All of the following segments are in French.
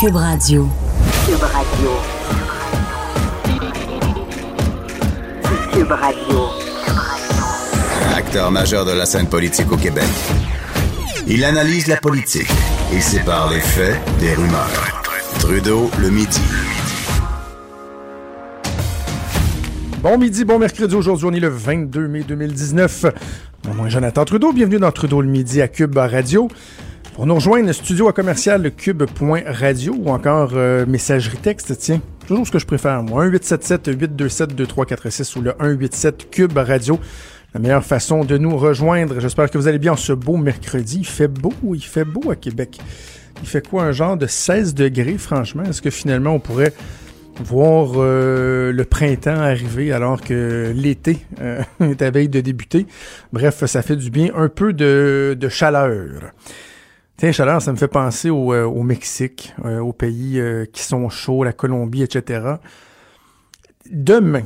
Cube Radio. Cube Radio. Cube Radio. Acteur majeur de la scène politique au Québec. Il analyse la politique et sépare les faits des rumeurs. Trudeau le midi. Bon midi, bon mercredi. Aujourd'hui, on est le 22 mai 2019. Mon nom est Jonathan Trudeau. Bienvenue dans Trudeau le midi à Cube Radio. Pour nous rejoindre, studio à commercial cube.radio ou encore euh, messagerie texte, tiens, toujours ce que je préfère, moi. 1-877-827-2346 ou le 187 Cube Radio. La meilleure façon de nous rejoindre. J'espère que vous allez bien ce beau mercredi. Il fait beau, il fait beau à Québec. Il fait quoi, un genre de 16 degrés, franchement? Est-ce que finalement on pourrait voir euh, le printemps arriver alors que l'été euh, est à veille de débuter? Bref, ça fait du bien. Un peu de chaleur. Tiens, chaleur, ça me fait penser au, euh, au Mexique, euh, aux pays euh, qui sont chauds, la Colombie, etc. Demain,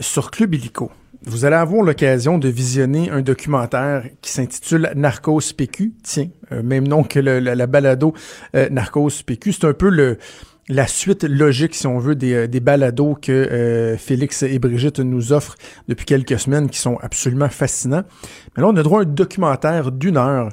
sur Club Illico, vous allez avoir l'occasion de visionner un documentaire qui s'intitule Narcos PQ. Tiens, même nom que le, la, la, balado Narcos PQ. C'est un peu le, la suite logique, si on veut, des, des balados que Félix et Brigitte nous offrent depuis quelques semaines qui sont absolument fascinants. Mais là, on a droit à un documentaire d'une heure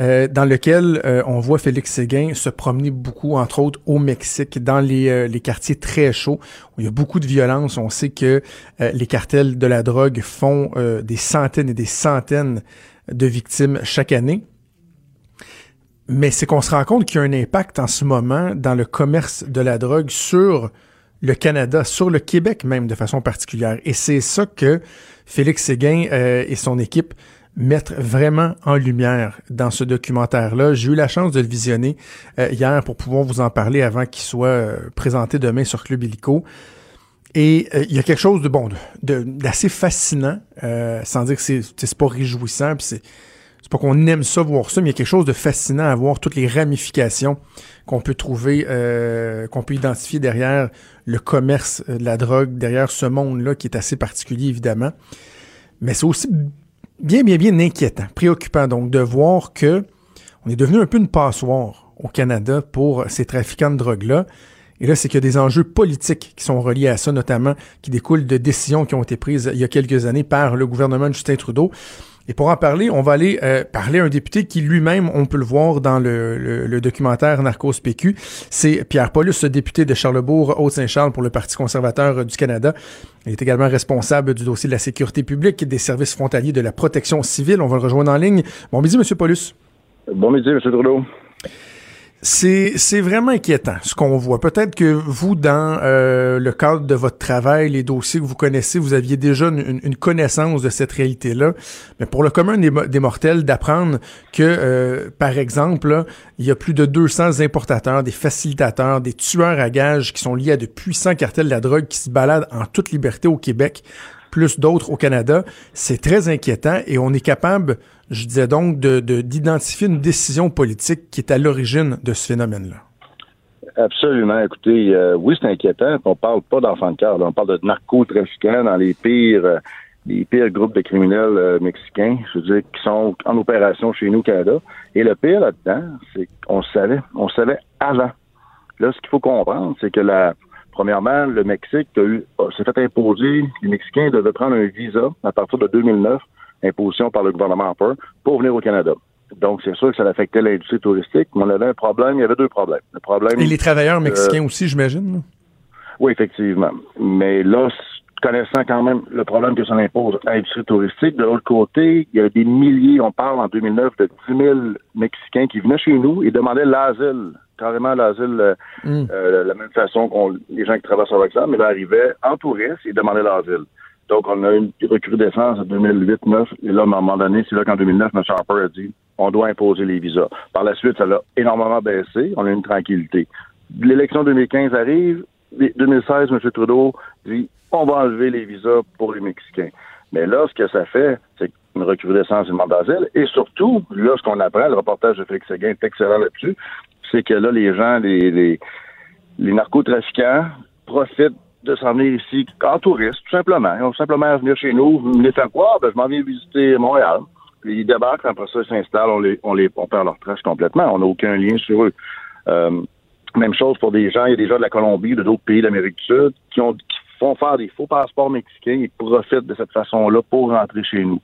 euh, dans lequel euh, on voit Félix Séguin se promener beaucoup, entre autres au Mexique, dans les, euh, les quartiers très chauds, où il y a beaucoup de violence. On sait que les cartels de la drogue font des centaines et des centaines de victimes chaque année. Mais c'est qu'on se rend compte qu'il y a un impact en ce moment dans le commerce de la drogue sur le Canada, sur le Québec même de façon particulière. Et c'est ça que Félix Séguin et son équipe mettre vraiment en lumière dans ce documentaire-là. J'ai eu la chance de le visionner euh, hier pour pouvoir vous en parler avant qu'il soit euh, présenté demain sur Club Illico. Et euh, il y a quelque chose de bon, d'assez fascinant, sans dire que c'est pas réjouissant, puis c'est c'est pas qu'on aime ça voir ça, mais il y a quelque chose de fascinant à voir toutes les ramifications qu'on peut trouver, qu'on peut identifier derrière le commerce de la drogue, derrière ce monde-là qui est assez particulier évidemment. Mais c'est aussi bien, bien, bien inquiétant, préoccupant donc de voir que on est devenu un peu une passoire au Canada pour ces trafiquants de drogue-là. Et là, c'est qu'il y a des enjeux politiques qui sont reliés à ça, notamment qui découlent de décisions qui ont été prises il y a quelques années par le gouvernement de Justin Trudeau. Et pour en parler, on va aller euh, parler à un député qui lui-même, on peut le voir dans le, le, documentaire Narcos PQ, c'est Pierre Paulus, ce député de Charlebourg, Haute-Saint-Charles pour le Parti conservateur du Canada. Il est également responsable du dossier de la sécurité publique et des services frontaliers de la protection civile. On va le rejoindre en ligne. Bon midi, Monsieur Paulus. Bon midi, M. Trudeau. C'est vraiment inquiétant ce qu'on voit. Peut-être que vous, dans euh, le cadre de votre travail, les dossiers que vous connaissez, vous aviez déjà une, connaissance de cette réalité-là. Mais pour le commun des, mortels, d'apprendre que, euh, par exemple, il y a plus de 200 importateurs, des facilitateurs, des tueurs à gages qui sont liés à de puissants cartels de la drogue qui se baladent en toute liberté au Québec, plus d'autres au Canada, c'est très inquiétant et on est capable je disais donc, d'identifier de, une décision politique qui est à l'origine de ce phénomène-là. Absolument. Écoutez, euh, oui, c'est inquiétant. On parle pas d'enfants de cœur. On parle de narcotrafiquants dans les pires, euh, les pires groupes de criminels euh, mexicains, je veux dire, qui sont en opération chez nous au Canada. Et le pire là-dedans, c'est qu'on savait. On savait avant. Là, ce qu'il faut comprendre, c'est que la, premièrement, le Mexique s'est fait imposer, les Mexicains devaient prendre un visa à partir de 2009 imposition par le gouvernement Harper pour venir au Canada. Donc, c'est sûr que ça affectait l'industrie touristique, mais on avait un problème, il y avait deux problèmes. Le problème, Et les travailleurs mexicains aussi, j'imagine? Oui, effectivement. Mais là, connaissant quand même le problème que ça impose à l'industrie touristique, de l'autre côté, il y a des milliers, on parle en 2009 de 10 000 Mexicains qui venaient chez nous et demandaient l'asile, carrément l'asile, euh, mm. euh, de la même façon que les gens qui travaillent sur l'examen, mais ils arrivaient en touriste et demandaient l'asile. Donc, on a eu une recrudescence en 2008-2009. Et là, à un moment donné, c'est là qu'en 2009, M. Harper a dit on doit imposer les visas. Par la suite, ça a énormément baissé. On a une tranquillité. L'élection 2015 arrive. 2016, M. Trudeau dit on va enlever les visas pour les Mexicains. Mais là, ce que ça fait, c'est une recrudescence du mandat. Et surtout, là, ce qu'on apprend, le reportage de Félix Seguin est excellent là-dessus, c'est que là, les gens, les, les, les narcotrafiquants profitent de s'en venir ici en touriste, tout simplement. Ils vont simplement venir chez nous, venir faire quoi? Ben, je m'en viens visiter Montréal. Puis ils débarquent, après ça, ils s'installent, on les, on les, on perd leur trace complètement. On n'a aucun lien sur eux. Euh, Même chose pour des gens, il y a des gens de la Colombie, de d'autres pays d'Amérique du Sud, qui, ont, qui font faire des faux passeports mexicains et profitent de cette façon-là pour rentrer chez nous.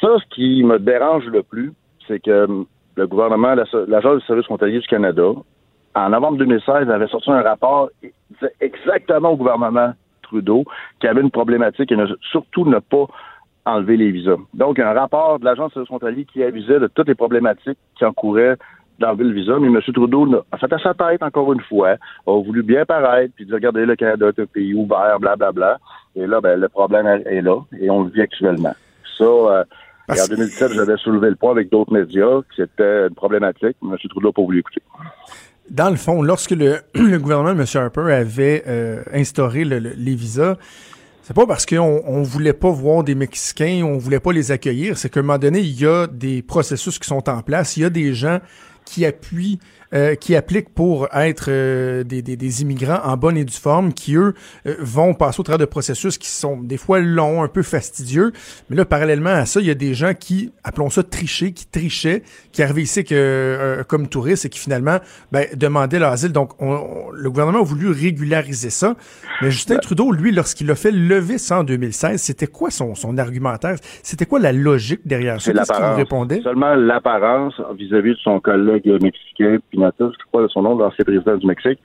Ça, ce qui me dérange le plus, c'est que le gouvernement, l'Agence du service frontalier du Canada, en novembre 2016, avait sorti un rapport qui disait exactement au gouvernement Trudeau qu'il y avait une problématique et surtout ne pas enlever les visas. Donc, un rapport de l'Agence frontalier qui avisait de toutes les problématiques qui encouraient d'enlever le visa, mais M. Trudeau a fait à sa tête, encore une fois, a voulu bien paraître, puis dire, regardez, le Canada est un pays ouvert, blablabla. Bla, bla. Et là, ben, le problème est là, et on le vit actuellement. Ça, euh, en 2017, j'avais soulevé le point avec d'autres médias, que c'était une problématique. M. Trudeau n'a pas voulu écouter. Dans le fond, lorsque le, gouvernement de M. Harper avait euh, instauré les visas, c'est pas parce qu'on on voulait pas voir des Mexicains, on voulait pas les accueillir, c'est qu'à un moment donné, il y a des processus qui sont en place, il y a des gens qui appuient euh, qui appliquent pour être euh, des, des, des, immigrants en bonne et due forme, qui eux euh, vont passer au travers de processus qui sont des fois longs, un peu fastidieux. Mais là, parallèlement à ça, il y a des gens qui, appelons ça tricher, qui trichaient, qui arrivaient ici que, comme touristes et qui finalement ben, demandaient l'asile. Donc, on, le gouvernement a voulu régulariser ça. Mais Justin Trudeau, lui, lorsqu'il a fait lever ça en 2016, c'était quoi son, son argumentaire? C'était quoi la logique derrière ça? Qu'est-ce qu'il répondait? Seulement l'apparence vis-à-vis de son collègue mexicain, je crois, son nom, l'ancien président du Mexique,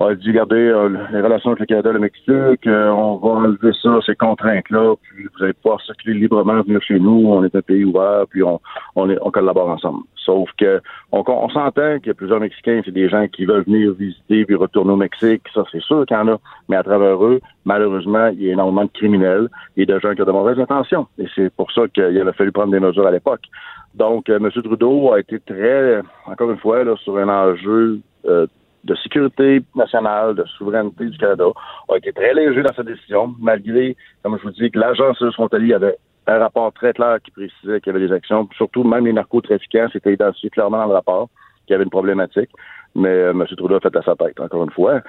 a dit, regardez, euh, les relations avec le Canada et le Mexique, euh, on va enlever ça, ces contraintes-là, puis vous allez pouvoir circuler librement, venir chez nous, on est un pays ouvert, puis on, on, collabore ensemble. Sauf que on, s'entend qu'il y a plusieurs Mexicains, c'est des gens qui veulent venir visiter puis retourner au Mexique, ça c'est sûr qu'il y en a, mais à travers eux, malheureusement, il y a énormément de criminels et de gens qui ont de mauvaises intentions. Et c'est pour ça qu'il avait fallu prendre des mesures à l'époque. Donc, euh, M. Trudeau a été très, encore une fois, là, sur un enjeu euh, de sécurité nationale, de souveraineté du Canada, a été très léger dans sa décision, malgré, comme je vous dis, que l'agence frontalier avait un rapport très clair qui précisait qu'il y avait des actions, surtout même les narcotrafiquants, c'était identifié clairement dans le rapport qu'il y avait une problématique, mais euh, M. Trudeau a fait à sa tête, encore une fois.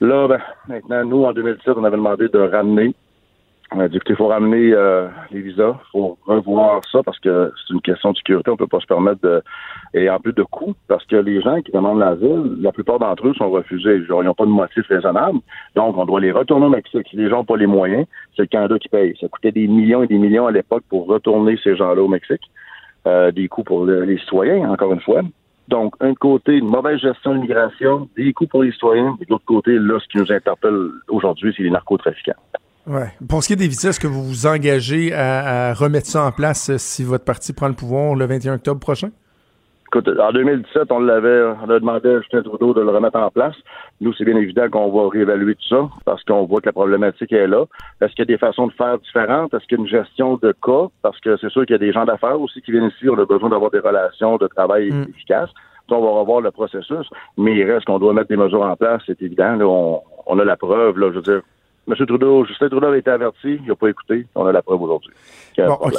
Là, ben, maintenant, nous, en 2017, on avait demandé de ramener on a qu'il faut ramener euh, les visas, il faut revoir ça parce que c'est une question de sécurité, on peut pas se permettre de et en plus de coûts, parce que les gens qui demandent l'asile, la plupart d'entre eux sont refusés. Ils n'ont pas de motif raisonnable. Donc, on doit les retourner au Mexique. Si les gens n'ont pas les moyens, c'est le Canada qui paye. Ça coûtait des millions et des millions à l'époque pour retourner ces gens-là au Mexique. Euh, des coûts pour les citoyens, encore une fois. Donc, un côté, une mauvaise gestion de l'immigration, des coûts pour les citoyens, et de l'autre côté, là, ce qui nous interpelle aujourd'hui, c'est les narcotrafiquants. Ouais. Pour ce qui est des visas, est-ce que vous vous engagez à, remettre ça en place euh, si votre parti prend le pouvoir le 21 octobre prochain? Écoute, en 2017, on l'avait, on a demandé à Justin Trudeau de le remettre en place. Nous, c'est bien évident qu'on va réévaluer tout ça parce qu'on voit que la problématique est là. Est-ce qu'il y a des façons de faire différentes? Est-ce qu'il y a une gestion de cas? Parce que c'est sûr qu'il y a des gens d'affaires aussi qui viennent ici. On a besoin d'avoir des relations de travail mm. efficaces. on va revoir le processus, mais il reste qu'on doit mettre des mesures en place, c'est évident. on, on, a la preuve, là, je veux dire, M. Trudeau, Justin Trudeau avait été averti, il n'a pas écouté. On a la preuve aujourd'hui. Bon, OK.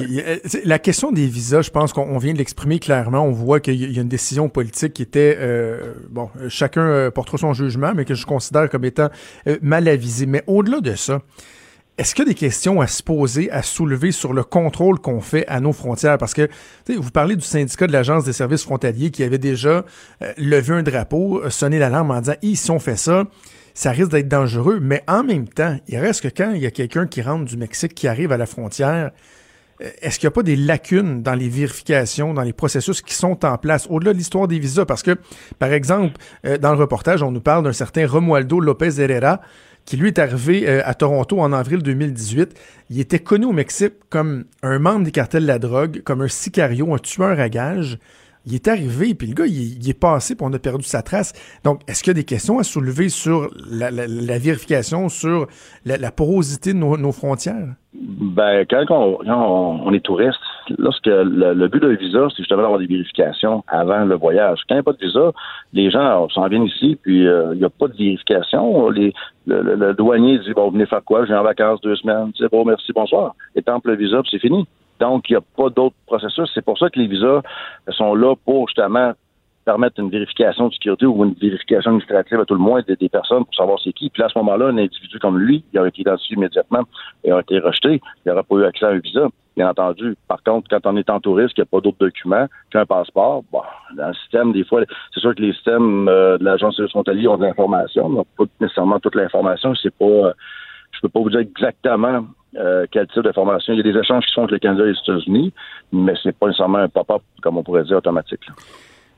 La question des visas, je pense qu'on vient de l'exprimer clairement. On voit qu'il y a une décision politique qui était, euh, bon, chacun euh, portera son jugement, mais que je considère comme étant euh, mal avisé. Mais au-delà de ça, est-ce qu'il y a des questions à se poser, à soulever sur le contrôle qu'on fait à nos frontières? Parce que vous parlez du syndicat de l'Agence des services frontaliers qui avait déjà levé un drapeau, sonné l'alarme en disant, si on fait ça, ça risque d'être dangereux, mais en même temps, il reste que quand il y a quelqu'un qui rentre du Mexique, qui arrive à la frontière, euh, est-ce qu'il n'y a pas des lacunes dans les vérifications, dans les processus qui sont en place, au-delà de l'histoire des visas? Parce que, par exemple, euh, dans le reportage, on nous parle d'un certain Romualdo Lopez Herrera, qui lui est arrivé euh, à Toronto en avril 2018. Il était connu au Mexique comme un membre des cartels de la drogue, comme un sicario, un tueur à gages il est arrivé, puis le gars, il, est passé, puis on a perdu sa trace. Donc, est-ce qu'il y a des questions à soulever sur la, vérification, sur la, porosité de nos, frontières? Ben, quand on, est touriste, lorsque le, but d'un visa, c'est justement d'avoir des vérifications avant le voyage. Quand il n'y a pas de visa, les gens s'en viennent ici, puis euh, il n'y a pas de vérification. le, douanier dit, bon, venez faire quoi? J'ai en vacances deux semaines. C'est bon, merci, bonsoir. Et temple le visa, puis c'est fini. Donc, il n'y a pas d'autres processus. C'est pour ça que les visas sont là pour justement permettre une vérification de sécurité ou une vérification administrative à tout le moins des, personnes pour savoir c'est qui. Puis à ce moment-là, un individu comme lui, il aurait été identifié immédiatement et aurait été rejeté. Il n'aurait pas eu accès à un visa. bien entendu. Par contre, quand on est en touriste, qu'il n'y a pas d'autres documents qu'un passeport, bon, dans le système, des fois, c'est sûr que les systèmes euh, de l'Agence de frontalier ont de l'information, mais pas nécessairement toute l'information. C'est pas, euh, je peux pas vous dire exactement euh, quel type d'information. Il y a des échanges qui sont entre le Canada et les États-Unis, mais c'est pas nécessairement un pop-up, comme on pourrait dire, automatique.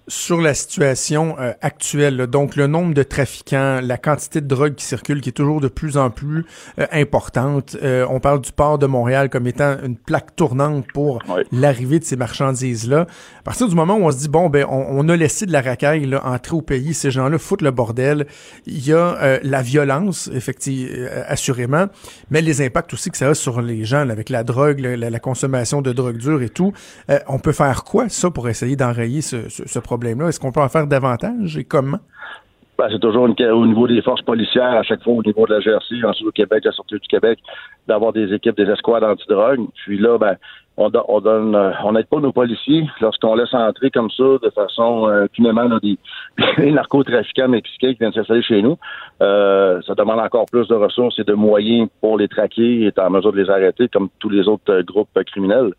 Sur la situation euh, actuelle, donc le nombre de trafiquants, la quantité de drogue qui circule qui est toujours de plus en plus euh, importante. Euh, on parle du port de Montréal comme étant une plaque tournante pour l'arrivée de ces marchandises-là. À partir du moment où on se dit, bon, ben, on, a laissé de la racaille là, entrer au pays, ces gens-là foutent le bordel, il y a la violence, effectivement, assurément, mais les impacts aussi que ça a sur les gens avec la drogue, la, la, consommation de drogue dure et tout. on peut faire quoi, ça, pour essayer d'enrayer ce, ce, ce problème? Est-ce qu'on peut en faire davantage et comment? Ben, c'est toujours au niveau des forces policières, à chaque fois au niveau de la GRC, ensuite au Québec, la sortie du Québec, d'avoir des équipes, des escouades antidrogue. Puis là, ben, on, donne, euh, on n'aide pas nos policiers lorsqu'on laisse entrer comme ça, de façon euh, des, des, narcotrafiquants mexicains qui viennent s'installer chez nous. Euh, ça demande encore plus de ressources et de moyens pour les traquer et être en mesure de les arrêter, comme tous les autres euh, groupes criminels.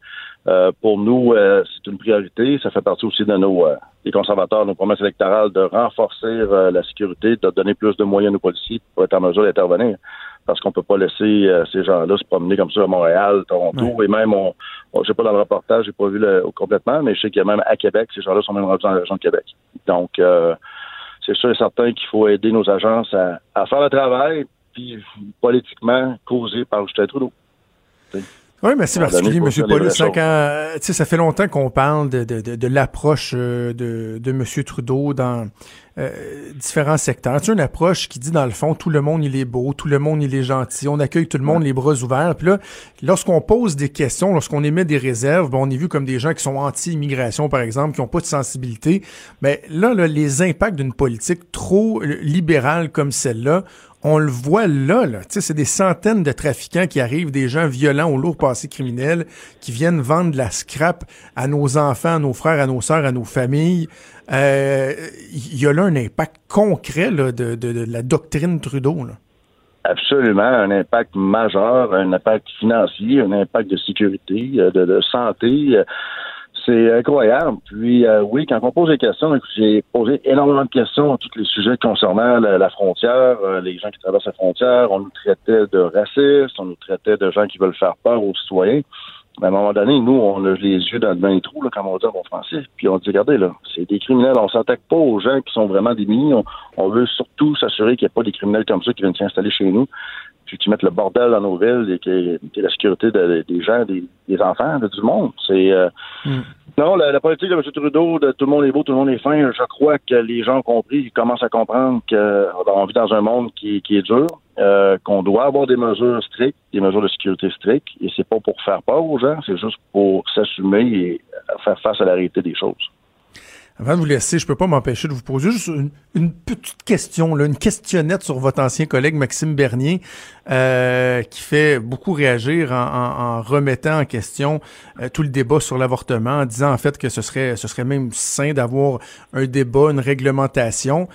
Pour nous, c'est une priorité. Ça fait partie aussi de nos euh, des conservateurs, nos promesses électorales de renforcer la sécurité, de donner plus de moyens aux policiers pour être en mesure d'intervenir. Parce qu'on peut pas laisser ces gens-là se promener comme ça à Montréal, Toronto, et même, on, je sais pas dans le reportage, j'ai pas vu le, complètement, mais je sais qu'il y a même à Québec, ces gens-là sont même rendus dans la région de Québec. Donc, c'est sûr et certain qu'il faut aider nos agences à, à faire le travail, puis politiquement causé par Justin Trudeau. Oui, merci particulier, M. Paulus. Quand, ça fait longtemps qu'on parle de, de, de, l'approche euh, de, de M. Trudeau dans euh, différents secteurs. C'est une approche qui dit, dans le fond, tout le monde, il est beau, tout le monde, il est gentil, on accueille tout le monde les bras ouverts. Puis là, lorsqu'on pose des questions, lorsqu'on émet des réserves, bon, on est vu comme des gens qui sont anti-immigration, par exemple, qui n'ont pas de sensibilité. Mais là, là les impacts d'une politique trop libérale comme celle-là, on le voit là, là. c'est des centaines de trafiquants qui arrivent, des gens violents au lourd passé criminel, qui viennent vendre de la scrap à nos enfants, à nos frères, à nos sœurs, à nos familles. Il euh, y a là un impact concret de, la doctrine Trudeau. Absolument, un impact majeur, un impact financier, un impact de sécurité, euh, de, santé. Euh, c'est incroyable. Puis oui, quand on pose des questions, j'ai posé énormément de questions à tous les sujets concernant la, frontière, les gens qui traversent la frontière. On nous traitait de racistes, on nous traitait de gens qui veulent faire peur aux citoyens. Mais à un moment donné, nous, on a les yeux dans, le trou, là, comme on dit en bon français. Puis on dit, regardez, là, c'est des criminels. On s'attaque pas aux gens qui sont vraiment démunis. On, on veut surtout s'assurer qu'il n'y a pas des criminels comme ça qui viennent s'installer chez nous, puis qui mettent le bordel dans nos villes et qui, qui la sécurité des gens, des, enfants, de, du monde. C'est euh, hmm. non, la, politique de M. Trudeau, de tout le monde est beau, tout le monde est fin. Je crois que les gens ont compris, ils commencent à comprendre qu'on vit dans un monde qui, qui est dur. Euh, qu'on doit avoir des mesures strictes, des mesures de sécurité strictes, et c'est pas pour faire peur aux gens, c'est juste pour s'assumer et faire face à la réalité des choses. Avant de vous laisser, je peux pas m'empêcher de vous poser juste une, petite question, une questionnette sur votre ancien collègue Maxime Bernier, euh, qui fait beaucoup réagir en, remettant en question euh, tout le débat sur l'avortement, en disant en fait que ce serait, ce serait même sain d'avoir un débat, une réglementation.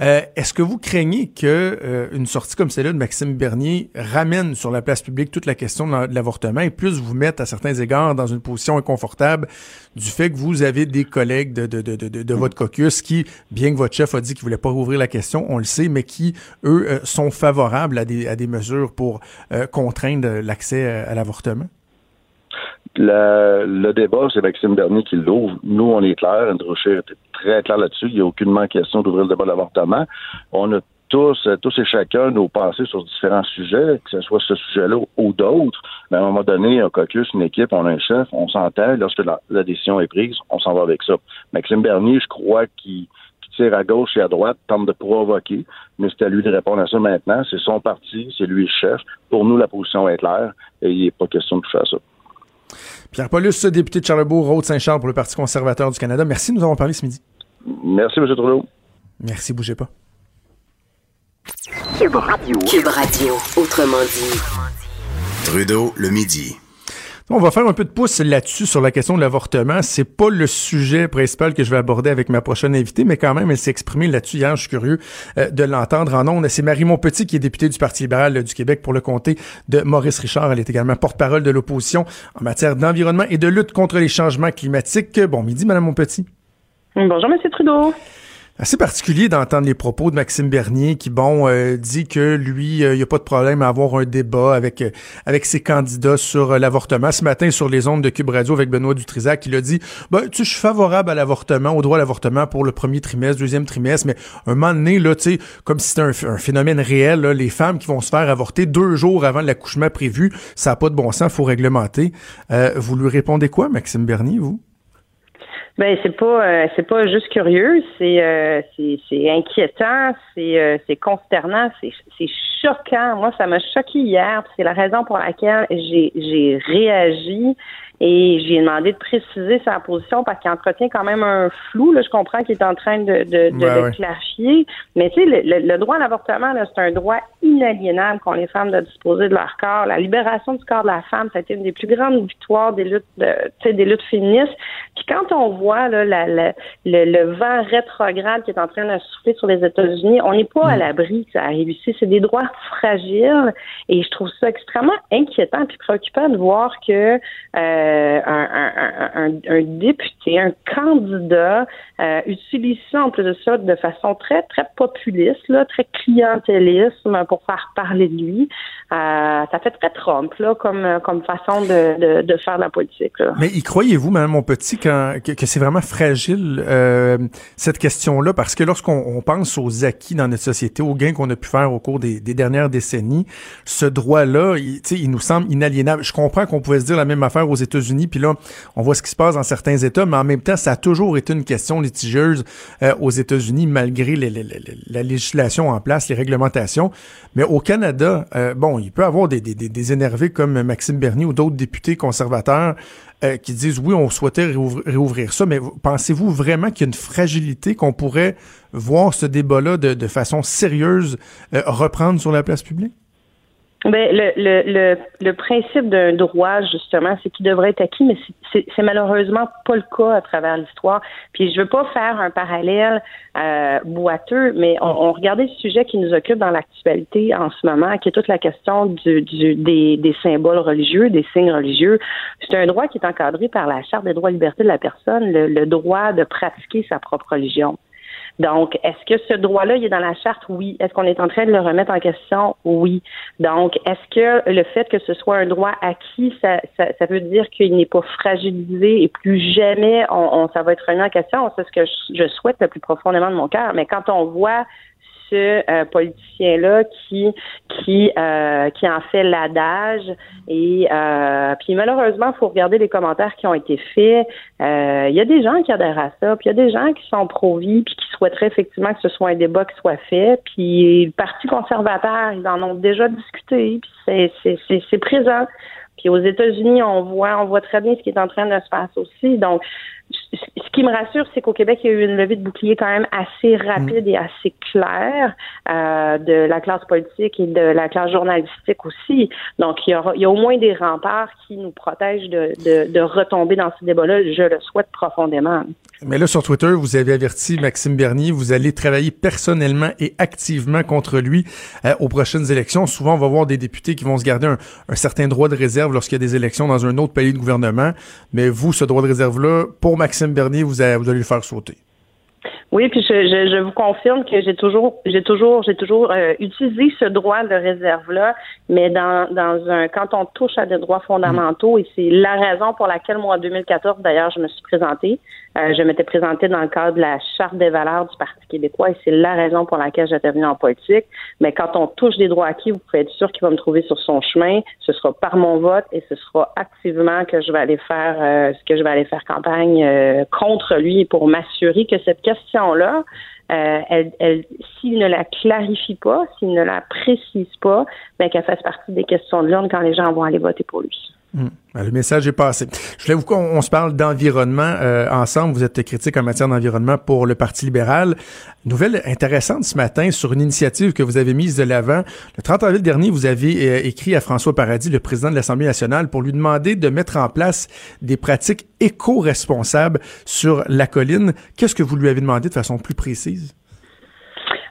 Euh, est-ce que vous craignez que euh, une sortie comme celle-là de Maxime Bernier ramène sur la place publique toute la question de l'avortement et plus vous mette à certains égards dans une position inconfortable du fait que vous avez des collègues de, de, de, de, votre caucus qui, bien que votre chef a dit qu'il voulait pas rouvrir la question, on le sait, mais qui, eux, euh, sont favorables à des, à des mesures pour contraindre l'accès à l'avortement? Le débat, c'est Maxime Bernier qui l'ouvre. Nous, on est clair. Andrew Rocher était très clair là-dessus. Il n'y a aucunement question d'ouvrir le débat de l'avortement. On a tous, tous et chacun nos pensées sur différents sujets, que ce soit ce sujet-là ou d'autres. Mais à un moment donné, un caucus, une équipe, on a un chef, on s'entend. Lorsque la, décision est prise, on s'en va avec ça. Maxime Bernier, je crois qu'il tire à gauche et à droite, tente de provoquer, mais c'est à lui de répondre à ça maintenant. C'est son parti, c'est lui le chef. Pour nous, la position est claire et il n'est pas question de toucher à ça. Pierre Paulus, député de Charlebourg, Rôde-Saint-Charles pour le Parti conservateur du Canada. Merci de nous avoir parlé ce midi. Merci, M. Trudeau. Merci, bougez pas. Cube Radio. Cube Radio, autrement dit. Trudeau, le midi. On va faire un peu de pouce là-dessus sur la question de l'avortement. C'est pas le sujet principal que je vais aborder avec ma prochaine invitée, mais quand même, elle s'est exprimée là-dessus hier. Je suis curieux euh, de l'entendre en ondes. C'est Marie Montpetit qui est députée du Parti libéral du Québec pour le comté de Maurice Richard. Elle est également porte-parole de l'opposition en matière d'environnement et de lutte contre les changements climatiques. Bon midi, Madame Montpetit. Bonjour, Monsieur Trudeau assez particulier d'entendre les propos de Maxime Bernier qui, bon, euh, dit que lui, euh, il n'y a pas de problème à avoir un débat avec euh, avec ses candidats sur l'avortement. Ce matin, sur les ondes de Cube Radio avec Benoît Dutrisac, il a dit, ben, tu je suis favorable à l'avortement, au droit à l'avortement pour le premier trimestre, deuxième trimestre, mais un moment donné, là, tu sais, comme si c'était un, phénomène réel, là, les femmes qui vont se faire avorter deux jours avant l'accouchement prévu, ça n'a pas de bon sens, faut réglementer. vous lui répondez quoi, Maxime Bernier, vous? Ben c'est pas euh, c'est pas juste curieux, c'est euh, c'est inquiétant, c'est euh, c'est consternant, c'est c'est choquant. Moi, ça m'a choqué hier. C'est la raison pour laquelle j'ai j'ai réagi et j'ai demandé de préciser sa position parce qu'il entretient quand même un flou. Là, je comprends qu'il est en train de, de, de clarifier. Mais tu sais, le, le, droit à l'avortement, c'est un droit inaliénable qu'ont les femmes de disposer de leur corps. La libération du corps de la femme, ça a été une des plus grandes victoires des luttes de, des luttes féministes. Puis quand on voit là, la, le, le, vent rétrograde qui est en train de souffler sur les États-Unis, on n'est pas à mm. l'abri que ça arrive ici. C'est des droits fragiles et je trouve ça extrêmement inquiétant puis préoccupant de voir que euh, euh, un, député, un candidat euh, utilise ça de ça de façon très très populiste, là, très clientéliste pour faire parler de lui. Euh, ça fait très Trump là, comme comme façon de, faire la politique. Mais y croyez-vous, Madame mon petit, que, que c'est vraiment fragile cette question-là, parce que lorsqu'on pense aux acquis dans notre société, aux gains qu'on a pu faire au cours des, des dernières décennies, ce droit-là, il, il nous semble inaliénable. Je comprends qu'on pouvait se dire la même affaire aux États unis puis là, on voit ce qui se passe dans certains États, mais en même temps, ça a toujours été une question litigieuse euh, aux États-Unis, malgré la législation en place, les réglementations. Mais au Canada, euh, bon, il peut y avoir des, des, énervés comme Maxime Bernier ou d'autres députés conservateurs euh, qui disent oui, on souhaitait réouvrir, ça, mais pensez-vous vraiment qu'il y a une fragilité qu'on pourrait voir ce débat-là de façon sérieuse reprendre sur la place publique? Ben, le, le, le, le principe d'un droit, justement, c'est qu'il devrait être acquis, mais c'est malheureusement pas le cas à travers l'histoire. Puis je veux pas faire un parallèle euh, boiteux, mais on, on, regardait le sujet qui nous occupe dans l'actualité en ce moment, qui est toute la question du, du des, des symboles religieux, des signes religieux. C'est un droit qui est encadré par la Charte des droits et libertés de la personne, le, le droit de pratiquer sa propre religion. Donc, est-ce que ce droit-là, il est dans la charte? Oui. Est-ce qu'on est en train de le remettre en question? Oui. Donc, est-ce que le fait que ce soit un droit acquis, ça, ça, ça veut dire qu'il n'est pas fragilisé et plus jamais on, ça va être remis en question? C'est ce que je, je souhaite le plus profondément de mon cœur. Mais quand on voit ce euh, politicien-là qui qui euh, qui en fait l'adage et euh, puis malheureusement, faut regarder les commentaires qui ont été faits. Il y a des gens qui adhèrent à ça, puis il y a des gens qui sont pro-vie puis qui souhaiteraient effectivement que ce soit un débat qui soit fait. Puis le Parti conservateur, ils en ont déjà discuté, puis c'est c'est présent. Puis aux États-Unis, on voit, on voit très bien ce qui est en train de se passer aussi. Donc, ce qui me rassure, c'est qu'au Québec, il y a eu une levée de bouclier quand même assez rapide et assez claire euh, de la classe politique et de la classe journalistique aussi. Donc, il y, il y a au moins des remparts qui nous protègent de, de, de retomber dans ce débat-là. Je le souhaite profondément. Mais là, sur Twitter, vous avez averti Maxime Bernier, vous allez travailler personnellement et activement contre lui euh, aux prochaines élections. Souvent, on va voir des députés qui vont se garder un, un certain droit de réserve lorsqu'il y a des élections dans un autre pays de gouvernement. Mais vous, ce droit de réserve-là, pour Maxime Bernier, vous, allez, vous allez le faire sauter. Oui, puis je, je, je, vous confirme que j'ai toujours, j'ai toujours, j'ai toujours euh, utilisé ce droit de réserve là, mais dans, dans un quand on touche à des droits fondamentaux, et c'est la raison pour laquelle moi en 2014 d'ailleurs je me suis présentée. Euh, je m'étais présentée dans le cadre de la charte des valeurs du Parti québécois, et c'est la raison pour laquelle j'étais venue en politique. Mais quand on touche des droits acquis, vous pouvez être sûr qu'il va me trouver sur son chemin. Ce sera par mon vote et ce sera activement que je vais aller faire euh, que je vais aller faire campagne contre lui pour m'assurer que cette question là euh, elle, s'il ne la clarifie pas, s'il ne la précise pas, ben qu'elle fasse partie des questions de l'urne quand les gens vont aller voter pour lui. Ben, le message est passé. Je voulais vous qu'on se parle d'environnement euh, ensemble. Vous êtes critique en matière d'environnement pour le Parti libéral. Nouvelle intéressante ce matin sur une initiative que vous avez mise de l'avant. Le 30 avril dernier, vous avez euh, écrit à François Paradis, le président de l'Assemblée nationale, pour lui demander de mettre en place des pratiques éco-responsables sur la colline. Qu'est-ce que vous lui avez demandé de façon plus précise?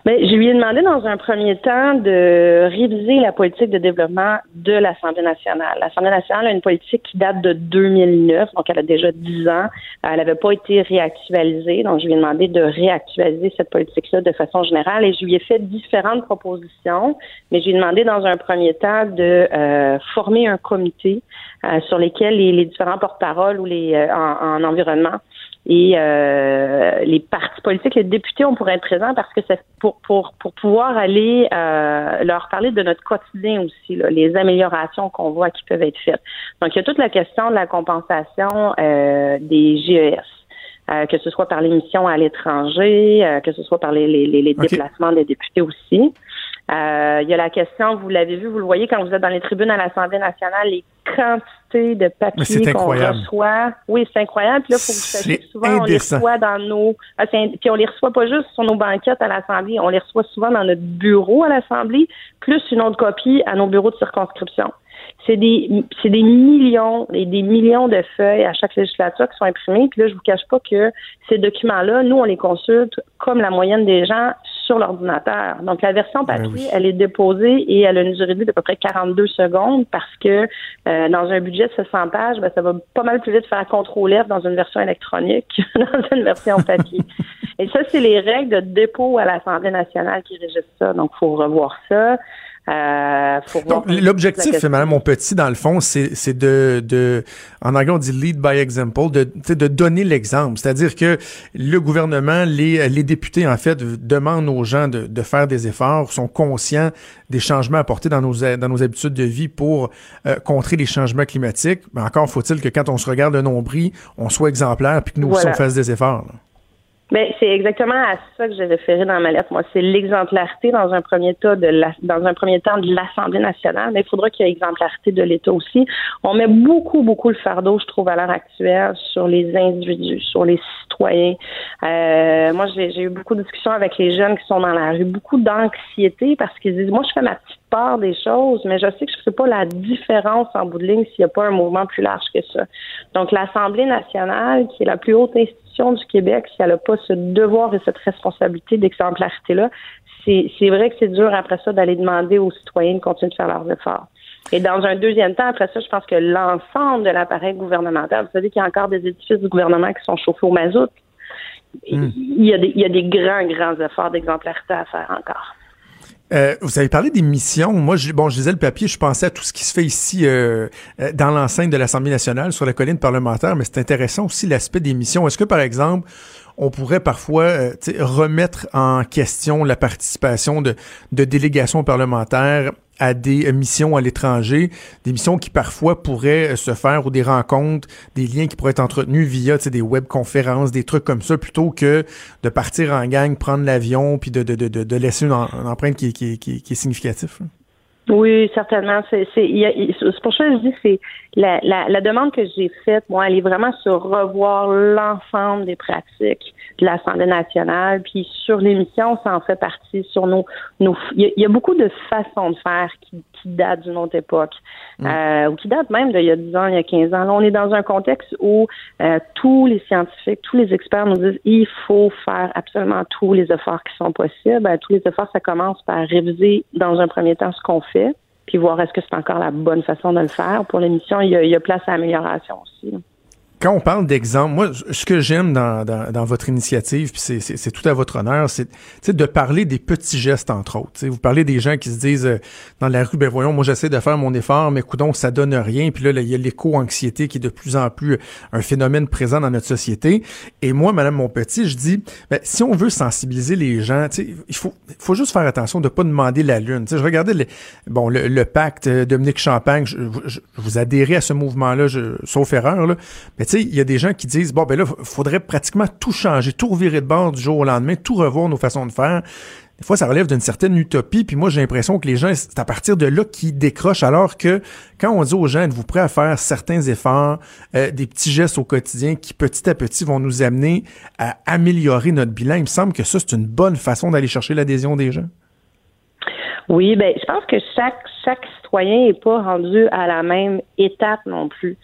Mais je lui ai demandé dans un premier temps de réviser la politique de développement de l'Assemblée nationale. L'Assemblée nationale a une politique qui date de 2009, donc elle a déjà 10 ans. Elle n'avait pas été réactualisée, donc je lui ai demandé de réactualiser cette politique-là de façon générale et je lui ai fait différentes propositions, mais je lui ai demandé dans un premier temps de euh, former un comité euh, sur lesquels les, différents porte-paroles ou les euh, en environnement et euh, les partis politiques, les députés, on pourrait être présents parce que c'est pour, pour, pour pouvoir aller euh, leur parler de notre quotidien aussi, là, les améliorations qu'on voit qui peuvent être faites. Donc, il y a toute la question de la compensation euh, des GES. Euh, que ce soit par l'émission à l'étranger, euh, que ce soit par les, les, les déplacements des députés aussi. Euh, il y a la question, vous l'avez vu, vous le voyez quand vous êtes dans les tribunes à l'Assemblée nationale, les quantités de papier qu'on reçoit. Oui, c'est incroyable. Puis là, faut que vous sachiez souvent, on les reçoit dans nos. Ah, puis on les reçoit pas juste sur nos banquettes à l'Assemblée, on les reçoit souvent dans notre bureau à l'Assemblée, plus une autre copie à nos bureaux de circonscription. C'est des, c'est des millions et des millions de feuilles à chaque législature qui sont imprimées. Puis là, je vous cache pas que ces documents-là, nous, on les consulte comme la moyenne des gens sur l'ordinateur. Donc, la version ben papier, elle est déposée et elle a une durée de vie d'à peu près 42 secondes parce que euh, dans un budget de 600 pages, ben, ça va pas mal plus vite faire contrôler dans une version électronique que dans une version papier. et ça, c'est les règles de dépôt à l'Assemblée nationale qui régissent ça. Donc, il faut revoir ça. Euh, l'objectif, Madame mon petit, dans le fond, c'est de, de, en anglais on dit lead by example, de, de donner l'exemple. C'est-à-dire que le gouvernement, les, les députés, en fait, demandent aux gens de, de faire des efforts, sont conscients des changements apportés dans nos, dans nos habitudes de vie pour euh, contrer les changements climatiques. Mais encore faut-il que quand on se regarde le nombril, on soit exemplaire puis que nous aussi on fasse des efforts. Ben, c'est exactement à ça que j'ai référé dans ma lettre. Moi, c'est l'exemplarité dans un premier temps de la, dans un premier temps de l'Assemblée nationale, mais il faudra qu'il y ait exemplarité de l'État aussi. On met beaucoup, beaucoup le fardeau, je trouve, à l'heure actuelle, sur les individus, sur les citoyens. Euh, moi, j'ai eu beaucoup de discussions avec les jeunes qui sont dans la rue, beaucoup d'anxiété parce qu'ils disent, moi, je fais ma petite part des choses, mais je sais que je ne fais pas la différence en bout de ligne s'il n'y a pas un mouvement plus large que ça. Donc, l'Assemblée nationale, qui est la plus haute institution du Québec, si elle n'a pas ce devoir et cette responsabilité d'exemplarité-là, c'est vrai que c'est dur après ça d'aller demander aux citoyens de continuer de faire leurs efforts. Et dans un deuxième temps, après ça, je pense que l'ensemble de l'appareil gouvernemental, vous savez qu'il y a encore des édifices du gouvernement qui sont chauffés au mazout. Hmm. Il, y a des, il y a des grands, grands efforts d'exemplarité à faire encore. Euh, vous avez parlé des missions. Moi, je, bon, je lisais le papier, je pensais à tout ce qui se fait ici euh, euh, dans l'enceinte de l'Assemblée nationale, sur la colline parlementaire, mais c'est intéressant aussi l'aspect des missions. Est-ce que, par exemple, on pourrait parfois remettre en question la participation de, de délégations parlementaires à des missions à l'étranger, des missions qui parfois pourraient euh, se faire ou des rencontres, des liens qui pourraient être entretenus via des webconférences, des trucs comme ça, plutôt que de partir en gang, prendre l'avion, puis de, de, de, de laisser une, empreinte qui, qui, qui, qui est significative. Oui, certainement. C'est pour ça que je dis c'est la, la, la demande que j'ai faite, moi, elle est vraiment sur revoir l'ensemble des pratiques de l'Assemblée nationale, puis sur l'émission, ça en fait partie. Sur nos, nos, il y, a beaucoup de façons de faire qui, qui datent d'une autre époque, mm. euh, ou qui datent même d'il y a 10 ans, il y a 15 ans. Là, on est dans un contexte où euh, tous les scientifiques, tous les experts nous disent il faut faire absolument tous les efforts qui sont possibles. Euh, tous les efforts, ça commence par réviser dans un premier temps ce qu'on fait puis voir est-ce que c'est encore la bonne façon de le faire. Pour l'émission, il il y a place à amélioration aussi quand on parle d'exemple, moi, ce que j'aime dans, dans, votre initiative, puis c'est tout à votre honneur, c'est de parler des petits gestes, entre autres. vous parlez des gens qui se disent euh, dans la rue, ben voyons, moi j'essaie de faire mon effort, mais coudon, ça donne rien. Puis là, il y a l'éco-anxiété qui est de plus en plus un phénomène présent dans notre société. Et moi, Madame Monpetit, je dis, ben, si on veut sensibiliser les gens, il faut, faut juste faire attention de pas demander la lune. je regardais le, bon, le, pacte euh, Dominique Champagne, je, vous adhérez à ce mouvement-là, sauf erreur, là. Mais il y a des gens qui disent, bon, ben là, faudrait pratiquement tout changer, tout revirer de bord du jour au lendemain, tout revoir nos façons de faire. des fois, ça relève d'une certaine utopie. Puis moi, j'ai l'impression que les gens, c'est à partir de là qu'ils décrochent, alors que quand on dit aux gens, êtes-vous prêts à faire certains efforts, euh, des petits gestes au quotidien qui, petit à petit, vont nous amener à améliorer notre bilan, il me semble que ça, c'est une bonne façon d'aller chercher l'adhésion des gens. Oui, ben, je pense que chaque, chaque citoyen n'est pas rendu à la même étape non plus.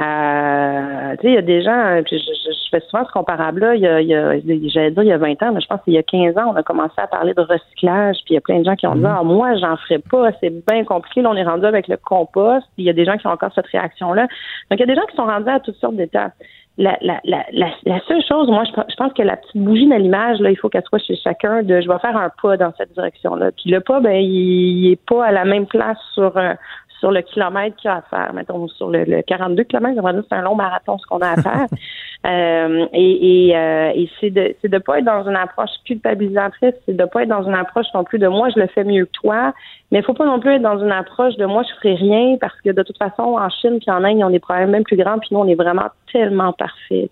Euh, tu sais, il y a des gens, je, je, fais souvent ce comparable-là, il y a, il y a j'allais dire il y a 20 ans, mais je pense qu'il y a 15 ans, on a commencé à parler de recyclage, puis il y a plein de gens qui ont dit, mhm. ah, moi, j'en ferai pas, c'est bien compliqué, là, on est rendu avec le compost, puis il y a des gens qui ont encore cette réaction-là. Donc, il y a des gens qui sont rendus à toutes sortes d'étapes. La, la, la, la, seule chose, moi, je, je, pense que la petite bougie de l'image, là, il faut qu'elle soit chez chacun de je vais faire un pas dans cette direction-là. Puis le pas, ben, il, il est pas à la même place sur un, sur le kilomètre qu'il y a à faire. Mettons, sur le, le 42 km, c'est un long marathon ce qu'on a à faire. euh, et et, euh, et c'est de c'est de pas être dans une approche culpabilisatrice, c'est de pas être dans une approche non plus de moi je le fais mieux que toi, mais faut pas non plus être dans une approche de moi je ferai rien parce que de toute façon en Chine puis en Inde ils ont des problèmes même plus grands puis nous on est vraiment tellement parfait.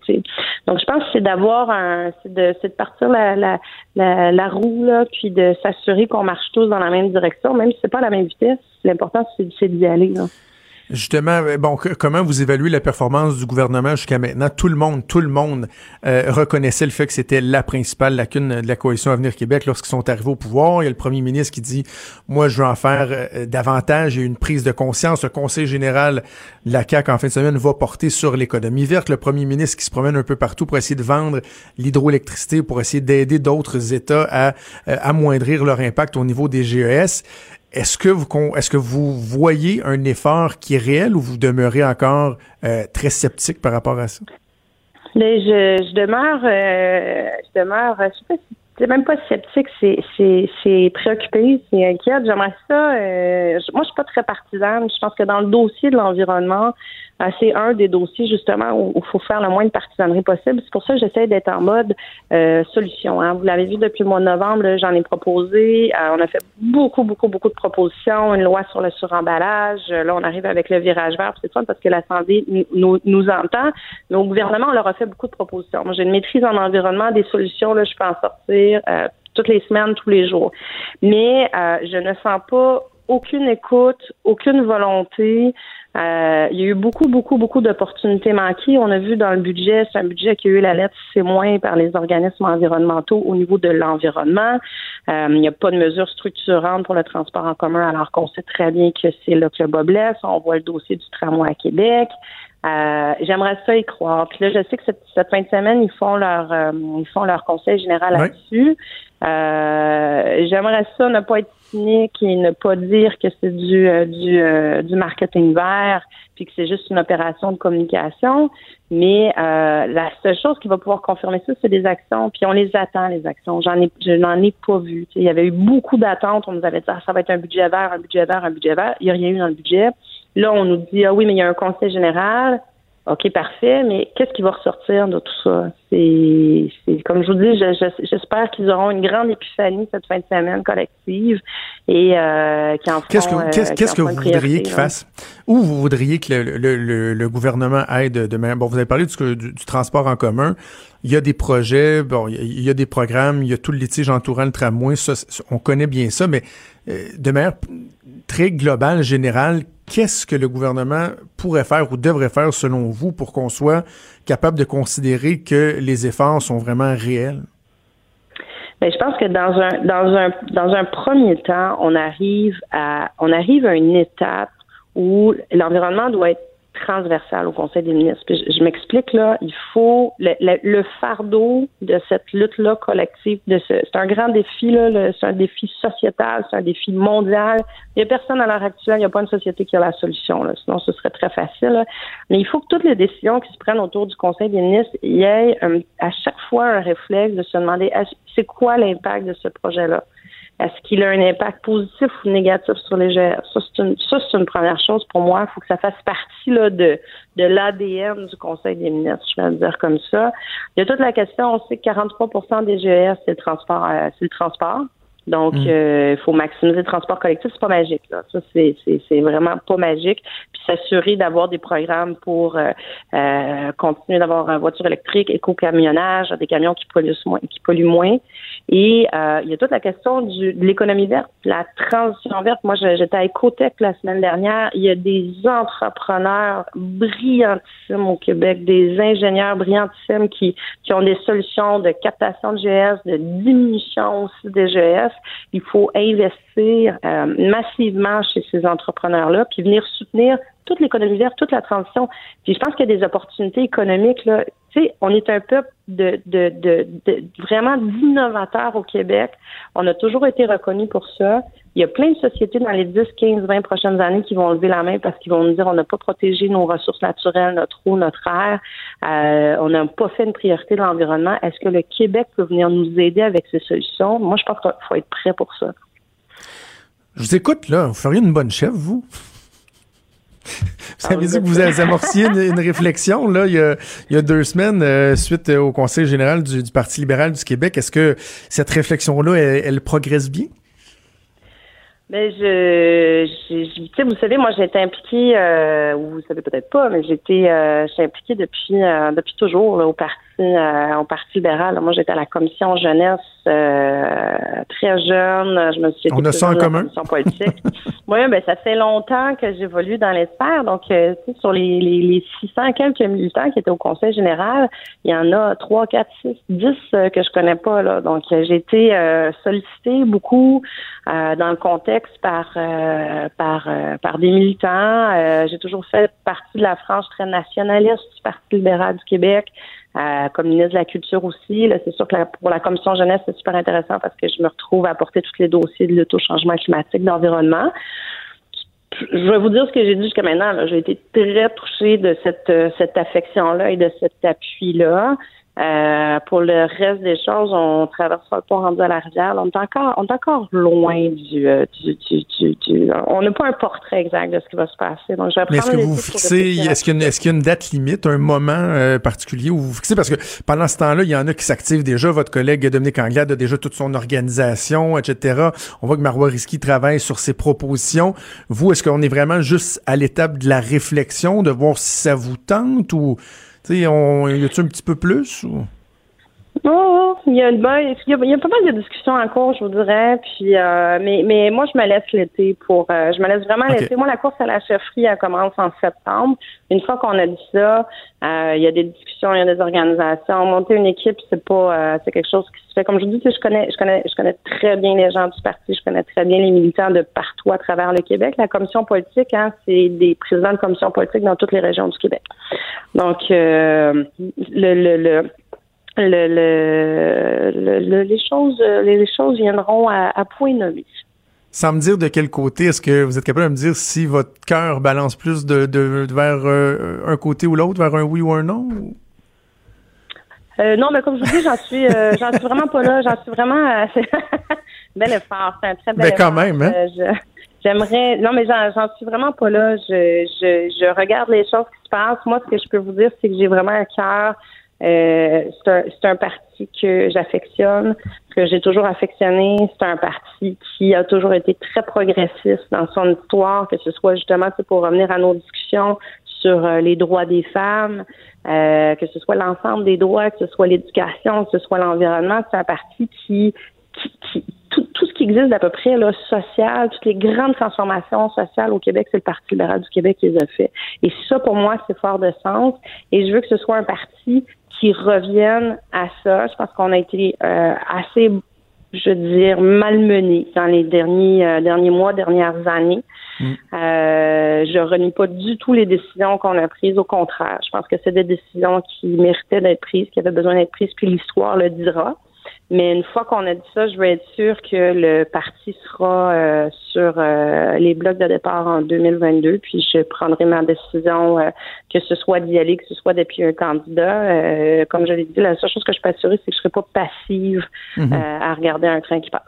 Donc je pense que c'est d'avoir un c'est de c'est de partir la la, la, la roue là puis de s'assurer qu'on marche tous dans la même direction même si c'est pas la même vitesse. L'important c'est d'y aller. Là. Justement, euh, bon, comment vous évaluez la performance du gouvernement jusqu'à maintenant? Tout le monde, tout le monde euh, reconnaissait le fait que c'était la principale lacune de la coalition Avenir Québec lorsqu'ils sont arrivés au pouvoir. Il y a le premier ministre qui dit, moi, je veux en faire euh, davantage. Il y a une prise de conscience. Le conseil général de la CAQ, en fin de semaine, va porter sur l'économie verte. Le premier ministre qui se promène un peu partout pour essayer de vendre l'hydroélectricité, pour essayer d'aider d'autres États à amoindrir leur impact au niveau des GES. Est-ce que vous est-ce que vous voyez un effort qui est réel ou vous demeurez encore euh, très sceptique par rapport à ça? Mais je, je demeure euh, je demeure je sais pas c'est même pas sceptique, c'est préoccupé, c'est inquiète. J'aimerais ça. Euh, moi, je suis pas très partisane. Je pense que dans le dossier de l'environnement, c'est un des dossiers justement où il faut faire le moins de partisanerie possible. C'est pour ça que j'essaie d'être en mode euh, solution. Hein. Vous l'avez vu depuis le mois de novembre, j'en ai proposé. Euh, on a fait beaucoup, beaucoup, beaucoup de propositions. Une loi sur le suremballage. Là, on arrive avec le virage vert. C'est fun parce que l'Assemblée nous, nous entend. Mais au gouvernement, on leur a fait beaucoup de propositions. Moi, j'ai une maîtrise en environnement, des solutions. Là, je peux en sortir toutes les semaines, tous les jours. Mais je ne sens pas aucune écoute, aucune volonté. Euh, il y a eu beaucoup, beaucoup, beaucoup d'opportunités manquées. On a vu dans le budget, c'est un budget qui a eu la lettre C- par les organismes environnementaux au niveau de l'environnement. Euh, il n'y a pas de mesures structurantes pour le transport en commun, alors qu'on sait très bien que c'est là que le bas blesse. On voit le dossier du tramway à Québec. Euh, j'aimerais ça y croire. Puis là, je sais que cette, cette fin de semaine, ils font leur ils font leur conseil général là-dessus. j'aimerais ça ne pas être et ne pas dire que c'est du euh, du, euh, du marketing vert puis que c'est juste une opération de communication. Mais euh, la seule chose qui va pouvoir confirmer ça, c'est des actions. Puis on les attend, les actions. J'en ai, je n'en ai pas vu. il y avait eu beaucoup d'attentes. On nous avait dit ah, ça va être un budget vert, un budget vert, un budget vert. Il n'y a rien eu dans le budget. Là, on nous dit ah oui, mais il y a un conseil général. OK, parfait, mais qu'est-ce qui va ressortir de tout ça? C'est, comme je vous dis, j'espère qu'ils auront une grande épiphanie cette fin de semaine collective et euh, qui en Qu'est-ce que, euh, qu'est-ce, que vous voudriez qu'ils fassent? Ou vous voudriez que le, le, gouvernement aide demain? Bon, vous avez parlé du, du, transport en commun. Il y a des projets, bon, il y a des programmes, il y a tout le litige entourant le tramway, ça, on connaît bien ça, mais euh, de manière très globale, générale, qu'est-ce que le gouvernement pourrait faire ou devrait faire selon vous pour qu'on soit capable de considérer que les efforts sont vraiment réels? Bien, je pense que dans un dans un dans un premier temps, on arrive à on arrive à une étape où l'environnement doit être transversale au Conseil des ministres. je, m'explique là, il faut le, fardeau de cette lutte-là collective, de ce, c'est un grand défi là, c'est un défi sociétal, c'est un défi mondial. Il n'y a personne à l'heure actuelle, il n'y a pas une société qui a la solution. Là, sinon, ce serait très facile. Mais il faut que toutes les décisions qui se prennent autour du Conseil des ministres, y ait euh, à chaque fois un réflexe de se demander c'est quoi l'impact de ce projet-là? Est-ce qu'il a un impact positif ou négatif sur les GR? Ça, c'est une, ça, c'est une première chose pour moi. Il faut que ça fasse partie là, de, de l'ADN du Conseil des ministres, je vais le dire comme ça. Il y a toute la question, on sait que 43% des GR, c'est le transport, euh, c'est le transport. Donc, mm. euh, il faut maximiser le transport collectif. C'est pas magique, là. Ça, c'est, c'est, c'est vraiment pas magique. Puis s'assurer d'avoir des programmes pour euh, euh continuer d'avoir une voiture électrique, éco-camionnage, des camions qui polluent moins, qui polluent moins. Et euh, il y a toute la question du, de l'économie verte, la transition verte. Moi, j'étais à Ecotech la semaine dernière. Il y a des entrepreneurs brillantissimes au Québec, des ingénieurs brillantissimes qui, qui ont des solutions de captation de GS, de diminution aussi des GS. Il faut investir euh, massivement chez ces entrepreneurs-là, puis venir soutenir toute l'économie verte, toute la transition. Puis je pense qu'il y a des opportunités économiques. Là. On est un peuple de vraiment d'innovateurs au Québec. On a toujours été reconnu pour ça. Il y a plein de sociétés dans les 10, 15, 20 prochaines années qui vont lever la main parce qu'ils vont nous dire on n'a pas protégé nos ressources naturelles, notre eau, notre air, euh, on n'a pas fait une priorité de l'environnement. Est-ce que le Québec peut venir nous aider avec ces solutions? Moi, je pense qu'il faut être prêt pour ça. Je vous écoute, là. Vous feriez une bonne chef, vous? Vous avez dit que vous avez amorciez une, réflexion là, il, y a, deux semaines euh, suite au Conseil général du, Parti libéral du Québec. Est-ce que cette réflexion-là, elle, progresse bien? Mais ben, je, je, vous savez, moi j'ai été impliquée, euh, ou vous savez peut-être pas, mais j'étais, euh, impliquée depuis euh, depuis toujours au parti euh, au Parti libéral. Moi, j'étais à la commission jeunesse euh, très jeune. Je me suis On a ça en commun. politique. oui, ben ça fait longtemps que j'évolue dans les sphères. Donc, euh, sur les, les, les 600 quelques militants qui étaient au Conseil général, il y en a 3, 4, 6, 10 que je connais pas. Là. Donc, j'ai été sollicitée beaucoup dans le contexte par par par des militants. j'ai toujours fait partie de la frange très nationaliste du Parti libéral du Québec euh, comme ministre de la Culture aussi. C'est sûr que pour la commission jeunesse, c'est super intéressant parce que je me retrouve à porter tous les dossiers de l'auto-changement climatique, d'environnement. Je vais vous dire ce que j'ai dit jusqu'à maintenant. J'ai été très touchée de cette, euh, cette affection-là et de cet appui-là. Euh, pour le reste des choses, on traverse le pont rendu à la rivière. On est encore, on est encore loin du, euh, du, du, du, on n'a pas un portrait exact de ce qui va se passer. Donc, je vais Mais est-ce que vous fixez, est-ce qu'il y, est y, a une date limite, un moment euh, particulier où vous fixez? Parce que pendant ce temps-là, il y en a qui s'activent déjà. Votre collègue Dominique Anglade a déjà toute son organisation, etc. On voit que Marois Risky travaille sur ses propositions. Vous, est-ce qu'on est vraiment juste à l'étape de la réflexion, de voir si ça vous tente ou tu y a-tu un petit peu plus ou? Oh, il y a il y a, pas mal de discussions en cours, je vous dirais. Puis, euh, mais, mais moi, je me laisse l'été pour. Euh, je me laisse vraiment l'été. Moi, la course à la chefferie, elle commence en septembre. Une fois qu'on a dit ça, euh, il y a des discussions, il y a des organisations. Monter une équipe, c'est pas, c'est quelque chose qui se fait. Comme je vous dis, je connais, je connais, je connais très bien les gens du parti. Je connais très bien les militants de partout à travers le Québec. La commission politique, hein, c'est des présidents de commission politique dans toutes les régions du Québec. Donc, le, le, le le, les choses les, choses viendront à, point nommé. Sans me dire de quel côté, est-ce que vous êtes capable de me dire si votre cœur balance plus de, vers euh, un côté ou l'autre, vers un oui ou un non? Euh, non, mais comme je vous dis, j'en suis, euh, j'en suis vraiment pas là. J'en suis vraiment. bel effort, c'est un très bel mais quand même, hein? J'aimerais. Non, mais j'en suis vraiment pas là. Je, je, je regarde les choses qui se passent. Moi, ce que je peux vous dire, c'est que j'ai vraiment un cœur euh, c'est un, parti que j'affectionne, que j'ai toujours affectionné. C'est un parti qui a toujours été très progressiste dans son histoire, que ce soit justement pour revenir à nos discussions sur euh, les droits des femmes, euh, que ce soit l'ensemble des droits, que ce soit l'éducation, que ce soit l'environnement. C'est un parti qui, qui, tout, tout, ce qui existe d'à peu près là, social, toutes les grandes transformations sociales au Québec, c'est le Parti libéral du Québec qui les a fait. Et ça, pour moi, c'est fort de sens. Et je veux que ce soit un parti qui reviennent à ça. Je pense qu'on a été euh, assez, je veux dire, malmenés dans les derniers euh, derniers mois, dernières années. Mm. Euh, je renie pas du tout les décisions qu'on a prises. Au contraire, je pense que c'est des décisions qui méritaient d'être prises, qui avaient besoin d'être prises, puis l'histoire le dira. Mais une fois qu'on a dit ça, je veux être sûr que le parti sera euh, sur euh, les blocs de départ en 2022, puis je prendrai ma décision, euh, que ce soit d'y aller, que ce soit depuis un candidat. comme je l'ai dit, la seule chose que je peux assurer, c'est que je ne serai pas passive mhm. à regarder un train qui passe.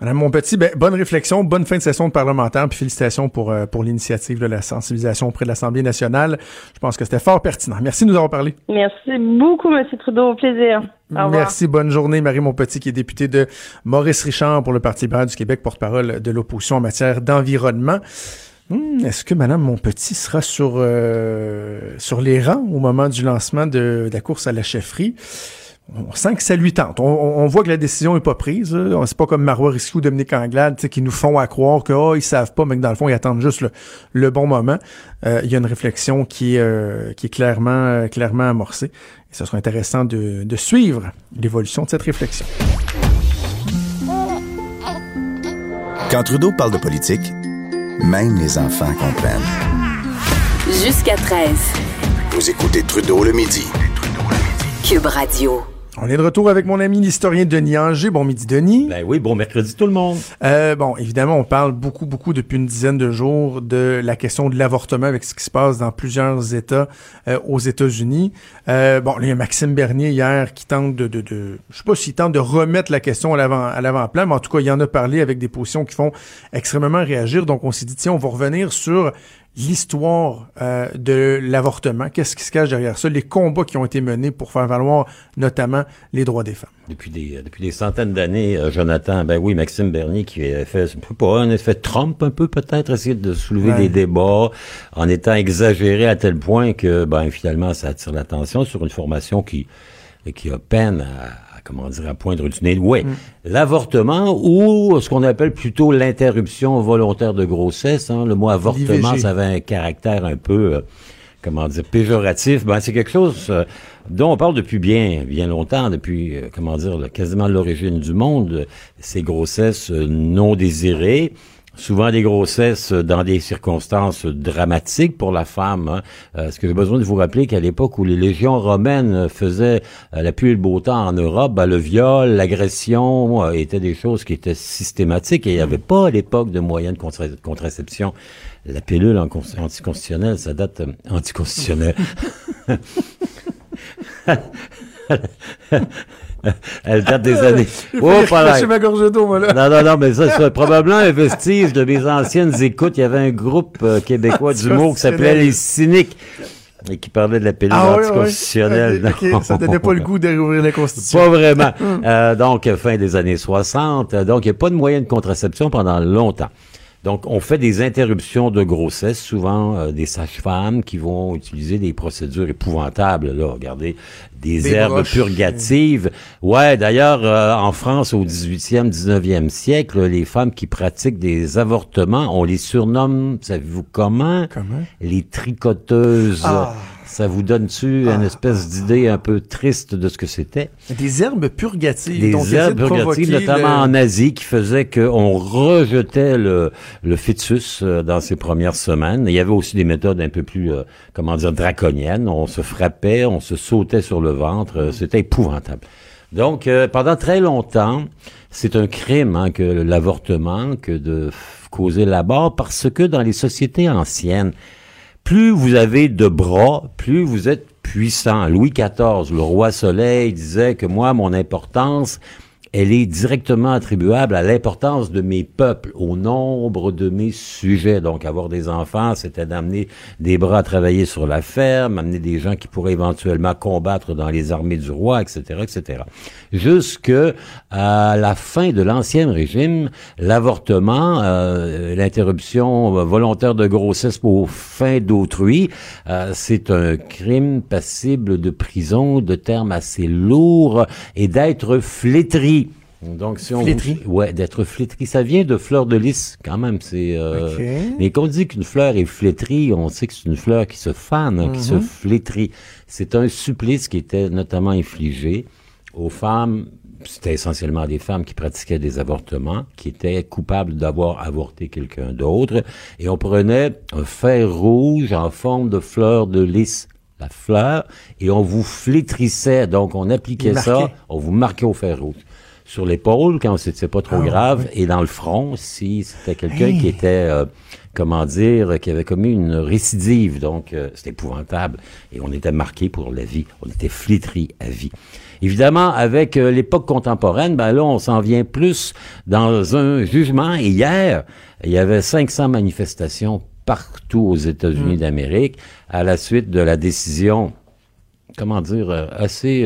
Madame Monpetit, ben, bonne réflexion, bonne fin de session de parlementaire, puis félicitations pour, pour l'initiative de la sensibilisation auprès de l'Assemblée nationale. Je pense que c'était fort pertinent. Merci de nous avoir parlé. Merci beaucoup, M. Trudeau. Au plaisir. Merci, bonne journée. Marie Montpetit, qui est députée de Maurice Richard pour le Parti libéral du Québec, porte-parole de l'opposition en matière d'environnement. Hmm, est-ce que Madame Montpetit sera sur, euh, sur les rangs au moment du lancement de, la course à la chefferie? On sent que ça lui tente. On, on voit que la décision est pas prise. C'est pas comme Marois Risky ou Dominique Anglade tu sais, qui nous font à croire que oh, ils savent pas, mais que dans le fond, ils attendent juste le, le bon moment. Euh, Il y a une réflexion qui est, euh, qui est clairement, euh, clairement amorcée. Et ce sera intéressant de, de suivre l'évolution de cette réflexion. Quand Trudeau parle de politique, même les enfants comprennent. Jusqu'à 13. Vous écoutez Trudeau le midi. Cube Radio. On est de retour avec mon ami l'historien Denis Anger. Bon midi, Denis. Ben oui, bon mercredi tout le monde. Euh, bon, évidemment, on parle beaucoup, beaucoup depuis une dizaine de jours de la question de l'avortement avec ce qui se passe dans plusieurs États euh, aux États-Unis. Euh, bon, il y a Maxime Bernier hier qui tente de, de, de je sais pas s'il tente de remettre la question à l'avant, à l'avant-plan, mais en tout cas, il en a parlé avec des positions qui font extrêmement réagir. Donc, on s'est dit, tiens, on va revenir sur l'histoire euh, de l'avortement. Qu'est-ce qui se cache derrière ça? Les combats qui ont été menés pour faire valoir notamment les droits des femmes. Depuis des, depuis des centaines d'années, euh, Jonathan, ben oui, Maxime Bernier qui a fait, je sais pas, un effet Trump un peu peut-être, essayer de soulever Ouais. des débats en étant exagéré à tel point que, ben finalement, ça attire l'attention sur une formation qui, qui a peine à, à, comment dire, à poindre du nez. Ouais, l'avortement ou ce qu'on appelle plutôt l'interruption volontaire de grossesse. Hein, le mot avortement, ça avait un caractère un peu, euh, comment dire, péjoratif. Ben c'est quelque chose euh, dont on parle depuis bien, bien longtemps, depuis, euh, comment dire, quasiment l'origine du monde. euh, Ces grossesses euh, non désirées. Souvent des grossesses dans des circonstances dramatiques pour la femme. Hein. Euh, Est-ce que j'ai besoin de vous rappeler qu'à l'époque où les légions romaines faisaient euh, la pluie et le beau temps en Europe, ben, le viol, l'agression euh, étaient des choses qui étaient systématiques et il n'y avait pas à l'époque de moyens de contra- de contraception. La pilule anticonstitutionnelle, ça date euh, anticonstitutionnelle. Elle date des années. Oh, pas ma gorge d'eau, moi, là. Non, non, non, mais ça, c'est probablement un vestige de mes anciennes écoutes. Il y avait un groupe euh, québécois d'humour qui s'appelait Les Cyniques et qui parlait de la pilule Ah, anticonstitutionnelle. Ça donnait pas le goût de réouvrir la Constitution. Pas vraiment. Euh, donc, fin des années 60. Euh, Donc, il n'y a pas de moyen de contraception pendant longtemps. Donc, on fait des interruptions de grossesse, souvent euh, des sages-femmes qui vont utiliser des procédures épouvantables. Là, regardez, des, Des herbes broches. purgatives. Ouais, d'ailleurs, euh, en France, au 18e, 19e siècle, les femmes qui pratiquent des avortements, on les surnomme, savez-vous comment? Comment? Les tricoteuses. Ah. Ça vous donne-tu une espèce d'idée un peu triste de ce que c'était? Des herbes purgatives. Des donc, herbes purgatives, notamment le- en Asie, qui faisaient qu'on rejetait le, le fœtus euh, dans ses premières semaines. Il y avait aussi des méthodes un peu plus, euh, comment dire, draconiennes. On se frappait, on se sautait sur le ventre. euh, C'était épouvantable. Donc, pendant très longtemps, c'est un crime hein, que l'avortement, que de causer la mort, parce que dans les sociétés anciennes, plus vous avez de bras, plus vous êtes puissant. Louis XIV, le roi Soleil, disait que moi, mon importance, elle est directement attribuable à l'importance de mes peuples, au nombre de mes sujets. Donc, avoir des enfants, c'était d'amener des bras à travailler sur la ferme, amener des gens qui pourraient éventuellement combattre dans les armées du roi, etc., etc. Jusque à la fin de l'ancien régime, l'avortement, euh, l'interruption volontaire de grossesse pour fin d'autrui, euh, c'est un crime passible de prison, de termes assez lourds, et d'être flétri. Donc, si on Flétri? ouais, d'être flétri, ça vient de fleur de lys, quand même. C'est, euh, mais quand on dit qu'une fleur est flétrie, on sait que c'est une fleur qui se fane, hein, qui se flétrit. C'est un supplice qui était notamment infligé aux femmes. C'était essentiellement des femmes qui pratiquaient des avortements, qui étaient coupables d'avoir avorté quelqu'un d'autre, et on prenait un fer rouge en forme de fleur de lys, la fleur, et on vous flétrissait. Donc on appliquait ça, on vous marquait au fer rouge sur l'épaule quand c'était pas trop Ah, grave. Et dans le front si c'était quelqu'un Hey. qui était euh, comment dire qui avait commis une récidive donc euh, c'était épouvantable. Et on était marqué pour la vie. On était flétri à vie. Évidemment avec euh, l'époque contemporaine ben là on s'en vient plus dans un jugement et hier il y avait 500 manifestations partout aux États-Unis d'Amérique. À la suite de la décision comment dire, euh, assez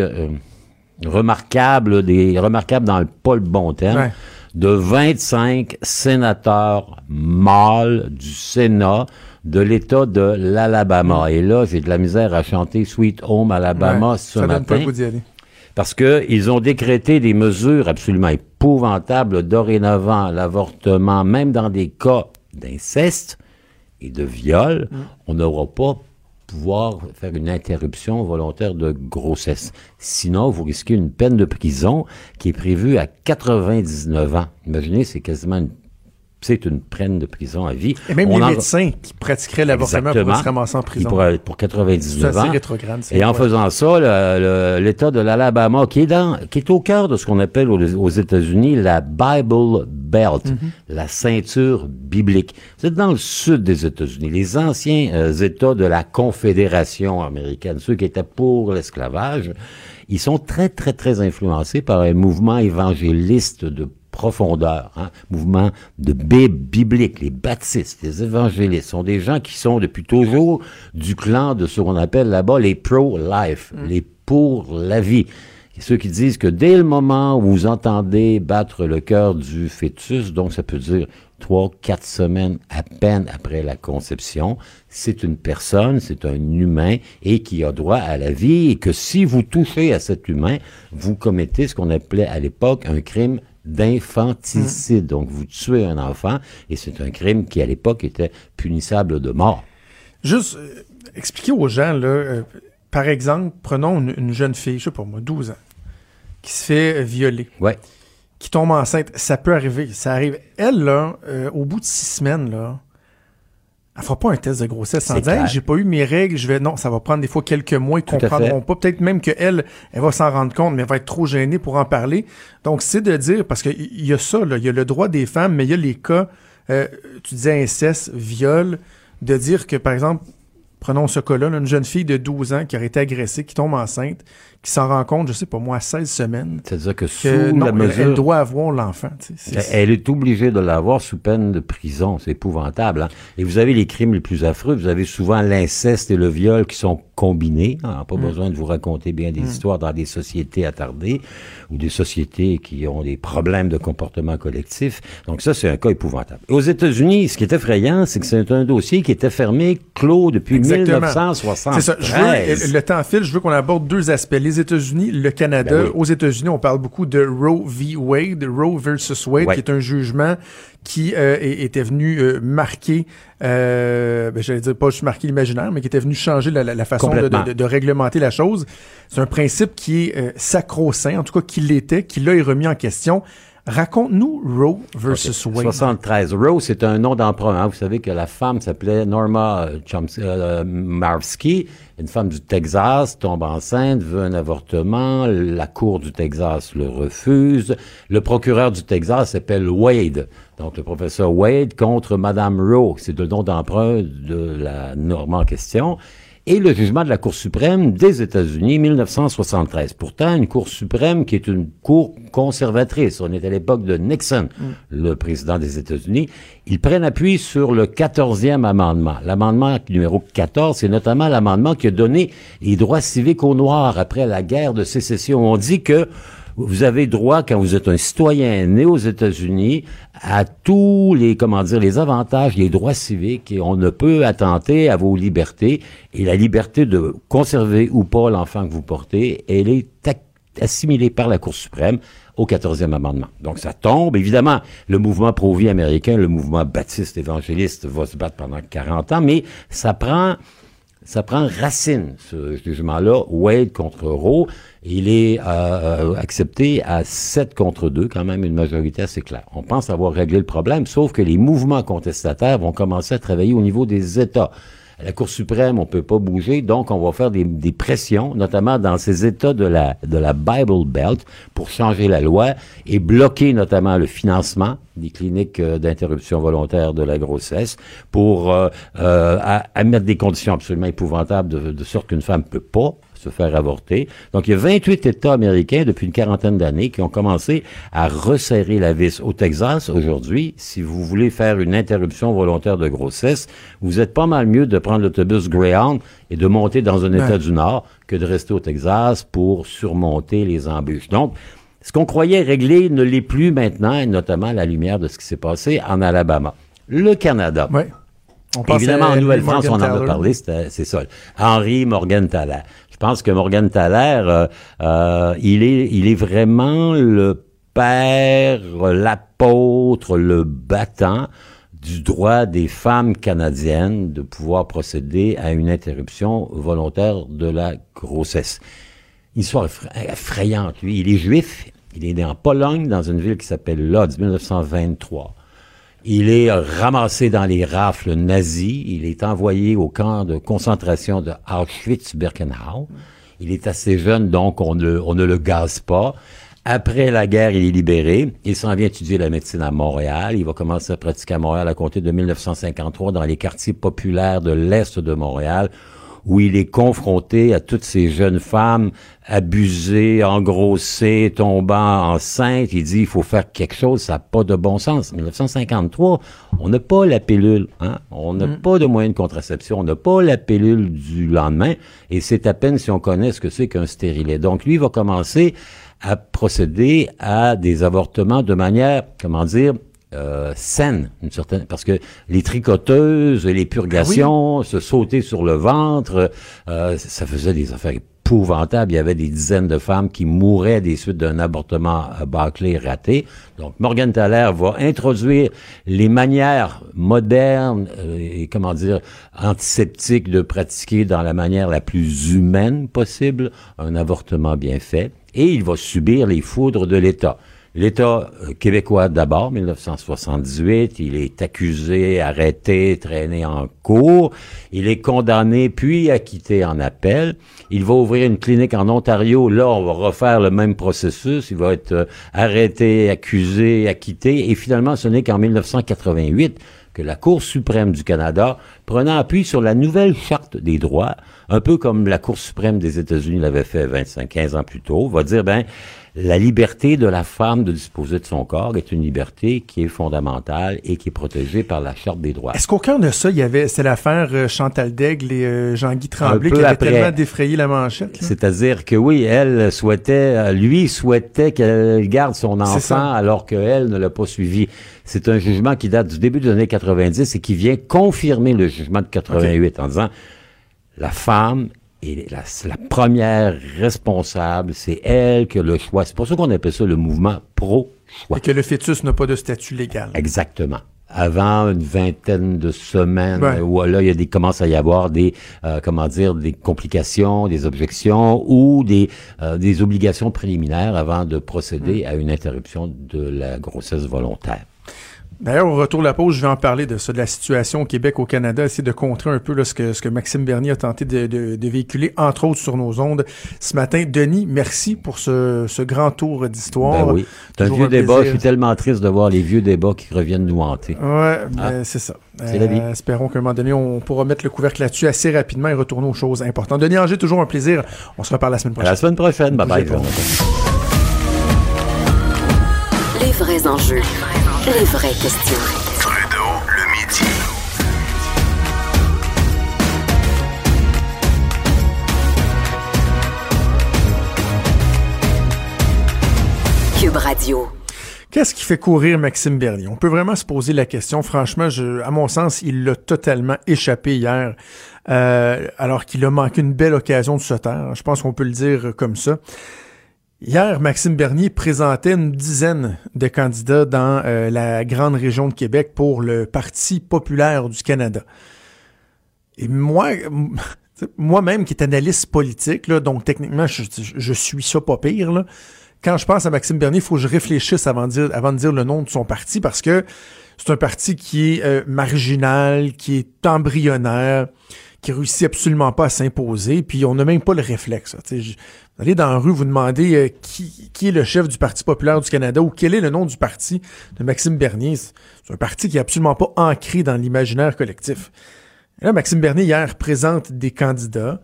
remarquable, des remarquables dans le pas le bon terme, Ouais. de 25 sénateurs mâles du Sénat de l'État de l'Alabama. Et là, j'ai de la misère à chanter Sweet Home Alabama Ouais, ce ça donne pas matin. le goût d'y aller. parce que ils ont décrété des mesures absolument épouvantables dorénavant l'avortement, même dans des cas d'inceste et de viol, on n'aura pas pouvoir faire une interruption volontaire de grossesse. Sinon, vous risquez une peine de prison qui est prévue à 99 ans. Imaginez, c'est quasiment une c'est une peine de prison à vie. Et même On les en- médecins qui pratiqueraient l'avortement pourraient se ramasser en prison. pour C'est 99 assez ans. Et en faisant ça, l'État de l'Alabama, qui est dans, qui est au cœur de ce qu'on appelle aux, aux États-Unis la Bible Belt, Mhm. la ceinture biblique. Vous êtes dans le sud des États-Unis, les anciens euh, États de la Confédération américaine, ceux qui étaient pour l'esclavage, ils sont très, très, très influencés par un mouvement évangéliste de profondeur, hein, mouvement de Bible biblique. Les baptistes, les évangélistes sont des gens qui sont depuis toujours du clan de ce qu'on appelle là-bas les pro-life, les pour la vie. Et ceux qui disent que dès le moment où vous entendez battre le cœur du fœtus, donc ça peut dire trois, quatre semaines à peine après la conception, c'est une personne, c'est un humain et qui a droit à la vie et que si vous touchez à cet humain, vous commettez ce qu'on appelait à l'époque un crime d'infanticide. Donc vous tuez un enfant et c'est un crime qui à l'époque était punissable de mort. Juste euh, expliquer aux gens, là, euh, par exemple, prenons une, une jeune fille, je sais pas moi, 12 ans, qui se fait euh, violer, Ouais. qui tombe enceinte. Ça peut arriver, ça arrive. Elle, là, euh, au bout de six semaines, là, elle fera pas un test de grossesse en disant j'ai pas eu mes règles, je vais non, ça va prendre des fois quelques mois, ils Tout comprendront pas. Peut-être même que elle, elle va s'en rendre compte, mais elle va être trop gênée pour en parler. Donc c'est de dire parce qu'il y y a ça, là, il y a le droit des femmes, mais il y a les cas, euh, tu disais inceste, viol, de dire que par exemple, prenons ce cas-là, là, une jeune fille de 12 ans qui aurait été agressée, qui tombe enceinte, qui s'en rend compte, je sais pas moi, à 16 semaines, C'est-à-dire que sous que non, la elle- mesure... elle doit avoir l'enfant. tu sais. C'est- Elle est obligée de l'avoir sous peine de prison. C'est épouvantable. hein. Et vous avez les crimes les plus affreux. Vous avez souvent l'inceste et le viol qui sont combinés. hein. Pas besoin de vous raconter bien des histoires dans des sociétés attardées ou des sociétés qui ont des problèmes de comportement collectif. Donc ça, c'est un cas épouvantable. Aux États-Unis, ce qui est effrayant, c'est que c'est un dossier qui était fermé, clos depuis Exactement. 1973. C'est ça. Je veux, le temps file, je veux qu'on aborde deux aspects. Les États-Unis, le Canada. Ben oui. Aux États-Unis, on parle beaucoup de Roe v. Wade, Roe versus Wade, Ouais. qui est un jugement qui euh, était venu euh, marquer, euh, ben, j'allais dire pas juste marquer l'imaginaire, mais qui était venu changer la, la- la façon de, Complètement. de- de réglementer la chose. C'est un principe qui est euh, sacro-saint, en tout cas qui l'était, qui là est remis en question. Raconte-nous Roe versus. Wade. 73. Rose, c'est un nom d'emprunt. hein. Vous savez que la femme s'appelait Norma Chomsky, Marvsky, une femme du Texas, tombe enceinte, veut un avortement. La Cour du Texas le refuse. Le procureur du Texas s'appelle Wade. Donc, le professeur Wade contre Madame Roe. C'est le nom d'emprunt de la Norma en question et le jugement de la Cour suprême des États-Unis, 1973. Pourtant, une Cour suprême qui est une Cour conservatrice. On est à l'époque de Nixon, le président des États-Unis. Ils prennent appui sur le 14e amendement. L'amendement numéro 14, c'est notamment l'amendement qui a donné les droits civiques aux Noirs après la guerre de sécession. On dit que vous avez droit, quand vous êtes un citoyen né aux États-Unis, à tous les, comment dire, les avantages, les droits civiques, et on ne peut attenter à vos libertés. Et la liberté de conserver ou pas l'enfant que vous portez, elle est assimilée par la Cour suprême au 14e amendement. Donc ça tombe. Évidemment, le mouvement pro-vie américain, le mouvement baptiste évangéliste va se battre pendant 40 ans, mais ça prend ça prend racine, ce jugement-là, Wade contre Roe. Il est euh, accepté à 7 contre 2, quand même une majorité assez claire. On pense avoir réglé le problème, sauf que les mouvements contestataires vont commencer à travailler au niveau des États. La Cour suprême, on peut pas bouger, donc on va faire des, pressions, notamment dans ces États de la, Bible Belt, pour changer la loi et bloquer notamment le financement des cliniques euh, d'interruption volontaire de la grossesse, pour euh, euh, à, à mettre des conditions absolument épouvantables de, de sorte qu'une femme peut pas se faire avorter. Donc, il y a 28 États américains depuis une quarantaine d'années qui ont commencé à resserrer la vis. Au Texas, aujourd'hui, si vous voulez faire une interruption volontaire de grossesse, vous êtes pas mal mieux de prendre l'autobus Greyhound et de monter dans un État du Nord que de rester au Texas pour surmonter les embûches. Donc, ce qu'on croyait réglé ne l'est plus maintenant, et notamment à la lumière de ce qui s'est passé en Alabama. Le Canada. Ouais. On Évidemment, en Nouvelle-France, on en a parlé, c'est ça. Henri Morgan Je pense que Morgan Thaler, euh, euh, il est, il est vraiment le père, l'apôtre, le battant du droit des femmes canadiennes de pouvoir procéder à une interruption volontaire de la grossesse. Histoire effrayante, lui. Il est juif. Il est né en Pologne, dans une ville qui s'appelle Lodz, 1923. Il est ramassé dans les rafles nazis. Il est envoyé au camp de concentration de Auschwitz-Birkenau. Il est assez jeune, donc on ne, le gaze pas. Après la guerre, il est libéré. Il s'en vient étudier la médecine à Montréal. Il va commencer à pratiquer à Montréal à compter de 1953 dans les quartiers populaires de l'Est de Montréal, où il est confronté à toutes ces jeunes femmes abusées, engrossées, tombant enceintes. Il dit, il faut faire quelque chose, ça n'a pas de bon sens. 1953, on n'a pas la pilule, hein? on n'a pas de moyen de contraception, on n'a pas la pilule du lendemain, et c'est à peine si on connaît ce que c'est qu'un stérilet. Donc lui, va commencer à procéder à des avortements de manière, comment dire, euh, saine, une certaine, parce que les tricoteuses, les purgations, se sauter sur le ventre, euh, ça faisait des affaires épouvantables. Il y avait des dizaines de femmes qui mouraient des suites d'un avortement à bâclé raté. Donc, Morgan Thaler va introduire les manières modernes euh, et, comment dire, antiseptiques de pratiquer dans la manière la plus humaine possible un avortement bien fait. Et il va subir les foudres de l'État. L'État euh, québécois d'abord, 1978, il est accusé, arrêté, traîné en cours, il est condamné puis acquitté en appel. Il va ouvrir une clinique en Ontario, là on va refaire le même processus, il va être euh, arrêté, accusé, acquitté. Et finalement ce n'est qu'en 1988 que la Cour suprême du Canada, prenant appui sur la nouvelle charte des droits, un peu comme la Cour suprême des États-Unis l'avait fait 25, 15 ans plus tôt, va dire, ben, la liberté de la femme de disposer de son corps est une liberté qui est fondamentale et qui est protégée par la Charte des droits. Est-ce qu'au cœur de ça, il y avait, c'est l'affaire euh, Chantal Daigle et euh, Jean-Guy Tremblay qui avait tellement défrayé la manchette? C'est-à-dire que oui, elle souhaitait, euh, lui souhaitait qu'elle garde son enfant alors qu'elle ne l'a pas suivi. C'est un jugement qui date du début des années 90 et qui vient confirmer le jugement de 88 en disant la femme est la, la première responsable, c'est elle qui a le choix. C'est pour ça qu'on appelle ça le mouvement pro-choix. Et que le fœtus n'a pas de statut légal. Exactement. Avant une vingtaine de semaines, Ouais. où là, il y a des, commence à y avoir des, euh, comment dire, des complications, des objections ou des, euh, des obligations préliminaires avant de procéder à une interruption de la grossesse volontaire. D'ailleurs, au retour de la pause, je vais en parler de ça, de la situation au Québec, au Canada, essayer de contrer un peu là, ce, que, ce que Maxime Bernier a tenté de, de- de véhiculer, entre autres sur nos ondes ce matin. Denis, merci pour ce, ce grand tour d'histoire. Ben oui. C'est un vieux un débat. Je suis tellement triste de voir les vieux débats qui reviennent nous hanter. Ouais, ben, c'est ça. Ah. C'est la vie. espérons qu'à un moment donné, on pourra mettre le couvercle là-dessus assez rapidement et retourner aux choses importantes. Denis Anger, toujours un plaisir. On se reparle la semaine À prochaine. la semaine prochaine. Bye bye. Pas. Les vrais enjeux, les vraies questions. Trudeau, le midi. Cube Radio. Qu'est-ce qui fait courir Maxime Bernier? On peut vraiment se poser la question. Franchement, je, à mon sens, il l'a totalement échappé hier, euh, alors qu'il a manqué une belle occasion de se taire. Je pense qu'on peut le dire comme ça. Hier, Maxime Bernier présentait une dizaine de candidats dans euh, la grande région de Québec pour le Parti populaire du Canada. Et moi, moi-même qui est analyste politique, là, donc techniquement, je, suis ça pas pire, là, quand je pense à Maxime Bernier, il faut que je réfléchisse avant de, dire, le nom de son parti parce que c'est un parti qui est euh, marginal, qui est embryonnaire, qui réussit absolument pas à s'imposer, puis on n'a même pas le réflexe. Allez dans la rue, vous demandez euh, qui, est le chef du Parti populaire du Canada ou quel est le nom du parti de Maxime Bernier. C'est un parti qui est absolument pas ancré dans l'imaginaire collectif. Et là, Maxime Bernier, hier, présente des candidats.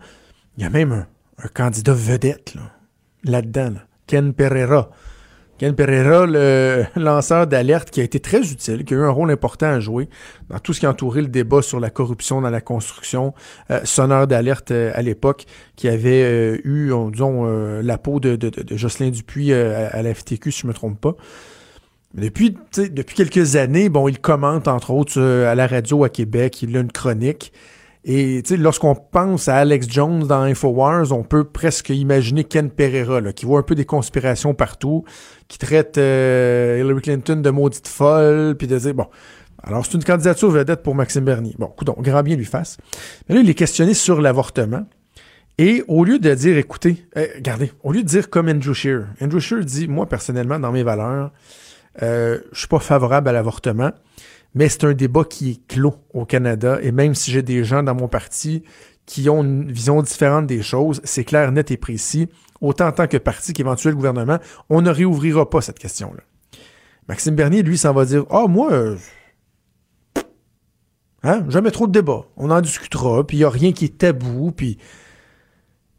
Il y a même un, candidat vedette là, là-dedans. là. Ken Pereira. Ken Pereira, lanceur d'alerte qui a été très utile, qui a eu un rôle important à jouer dans tout ce qui a entouré le débat sur la corruption dans la construction, euh, sonneur d'alerte euh, à l'époque, qui avait euh, eu, on- disons, la peau de, Jocelyn Dupuis à, la FTQ, si je me trompe pas. Mais depuis, depuis quelques années, bon, il commente, entre autres, à la radio à Québec, il a une chronique. Et lorsqu'on pense à Alex Jones dans Infowars, on peut presque imaginer Ken Pereira, là, qui voit un peu des conspirations partout, qui traite euh, Hillary Clinton de maudite folle, puis de dire, bon, alors c'est une candidature vedette pour Maxime Bernier. Bon, écoute, grand bien lui fasse. Mais là, il est questionné sur l'avortement. Et au lieu de dire, écoutez, euh, regardez, au lieu de dire comme Andrew Scheer, Andrew Scheer dit, moi, personnellement, dans mes valeurs, euh, je suis pas favorable à l'avortement mais c'est un débat qui est clos au Canada. Et même si j'ai des gens dans mon parti qui ont une vision différente des choses, c'est clair, net et précis. Autant en tant que parti qu'éventuel gouvernement, on ne réouvrira pas cette question-là. Maxime Bernier, lui, s'en va dire Ah, moi, euh, hein, jamais trop de débat. On en discutera, puis il n'y a rien qui est tabou, puis.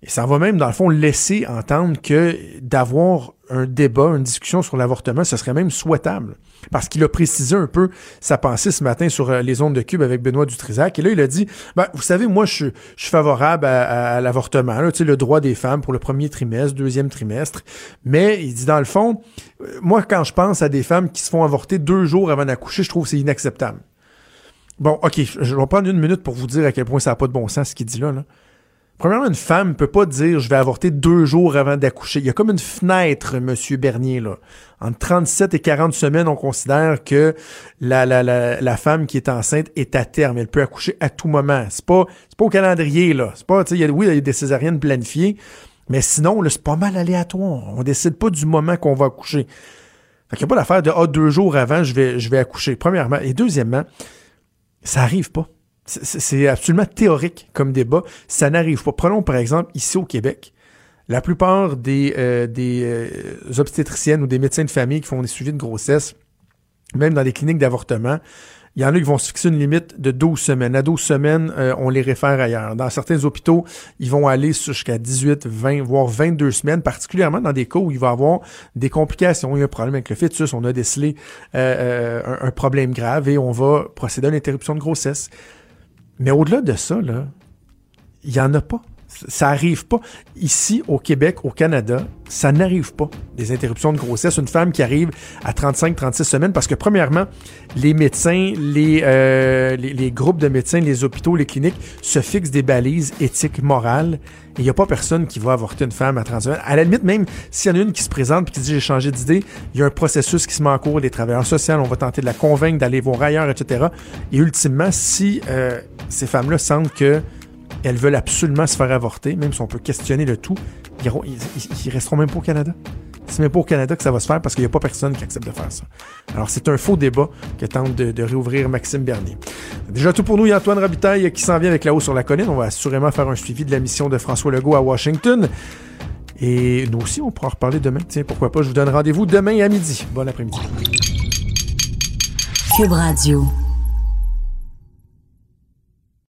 Et ça va même, dans le fond, laisser entendre que d'avoir un débat, une discussion sur l'avortement, ce serait même souhaitable parce qu'il a précisé un peu sa pensée ce matin sur euh, les ondes de Cube avec Benoît Dutrisac. Et là, il a dit, ben, vous savez, moi, je, suis favorable à, l'avortement, le droit des femmes pour le premier trimestre, deuxième trimestre. Mais il dit, dans le fond, euh, moi, quand je pense à des femmes qui se font avorter deux jours avant d'accoucher, je trouve que c'est inacceptable. Bon, OK, je vais prendre une minute pour vous dire à quel point ça n'a pas de bon sens ce qu'il dit là. là. Premièrement, une femme ne peut pas dire je vais avorter deux jours avant d'accoucher. Il y a comme une fenêtre, Monsieur Bernier, là. Entre 37 et 40 semaines, on considère que la, la, la, la femme qui est enceinte est à terme. Elle peut accoucher à tout moment. C'est pas, pas au calendrier, là. C'est pas, tu sais, oui, il y a des césariennes planifiées, mais sinon, c'est pas mal aléatoire. On décide pas du moment qu'on va accoucher. Fait qu'il n'y a pas l'affaire de, ah, deux jours avant, je vais, je vais accoucher. Premièrement. Et deuxièmement, ça arrive pas. C'est absolument théorique comme débat. Ça n'arrive pas. Prenons par exemple ici au Québec. La plupart des, euh, des euh, obstétriciennes ou des médecins de famille qui font des suivis de grossesse, même dans les cliniques d'avortement, il y en a qui vont se fixer une limite de 12 semaines. À 12 semaines, euh, on les réfère ailleurs. Dans certains hôpitaux, ils vont aller jusqu'à 18, 20, voire 22 semaines, particulièrement dans des cas où il va y avoir des complications. Il y a un problème avec le fœtus, on a décelé un, un, problème grave et on va procéder à une interruption de grossesse. Mais au-delà de ça, là, il n'y en a pas. Ça arrive pas. Ici, au Québec, au Canada, ça n'arrive pas, des interruptions de grossesse. Une femme qui arrive à 35-36 semaines, parce que premièrement, les médecins, euh, les, les, groupes de médecins, les hôpitaux, les cliniques se fixent des balises éthiques, morales. Il n'y a pas personne qui va avorter une femme à 30 semaines. À la limite, même s'il y en a une qui se présente et qui dit j'ai changé d'idée, il y a un processus qui se met en cours, les travailleurs sociaux, on va tenter de la convaincre d'aller voir ailleurs, etc. Et ultimement, si euh, ces femmes-là sentent que elles veulent absolument se faire avorter, même si on peut questionner le tout, ils, resteront même pas au Canada. C'est même pas au Canada que ça va se faire parce qu'il n'y a pas personne qui accepte de faire ça. Alors, c'est un faux débat que tente de, réouvrir Maxime Bernier. Déjà tout pour nous, il y a Antoine Rabitaille qui s'en vient avec la haut sur la colline. On va assurément faire un suivi de la mission de François Legault à Washington. Et nous aussi, on pourra en reparler demain. Tiens, pourquoi pas, je vous donne rendez-vous demain à midi. Bon après-midi. Cube Radio.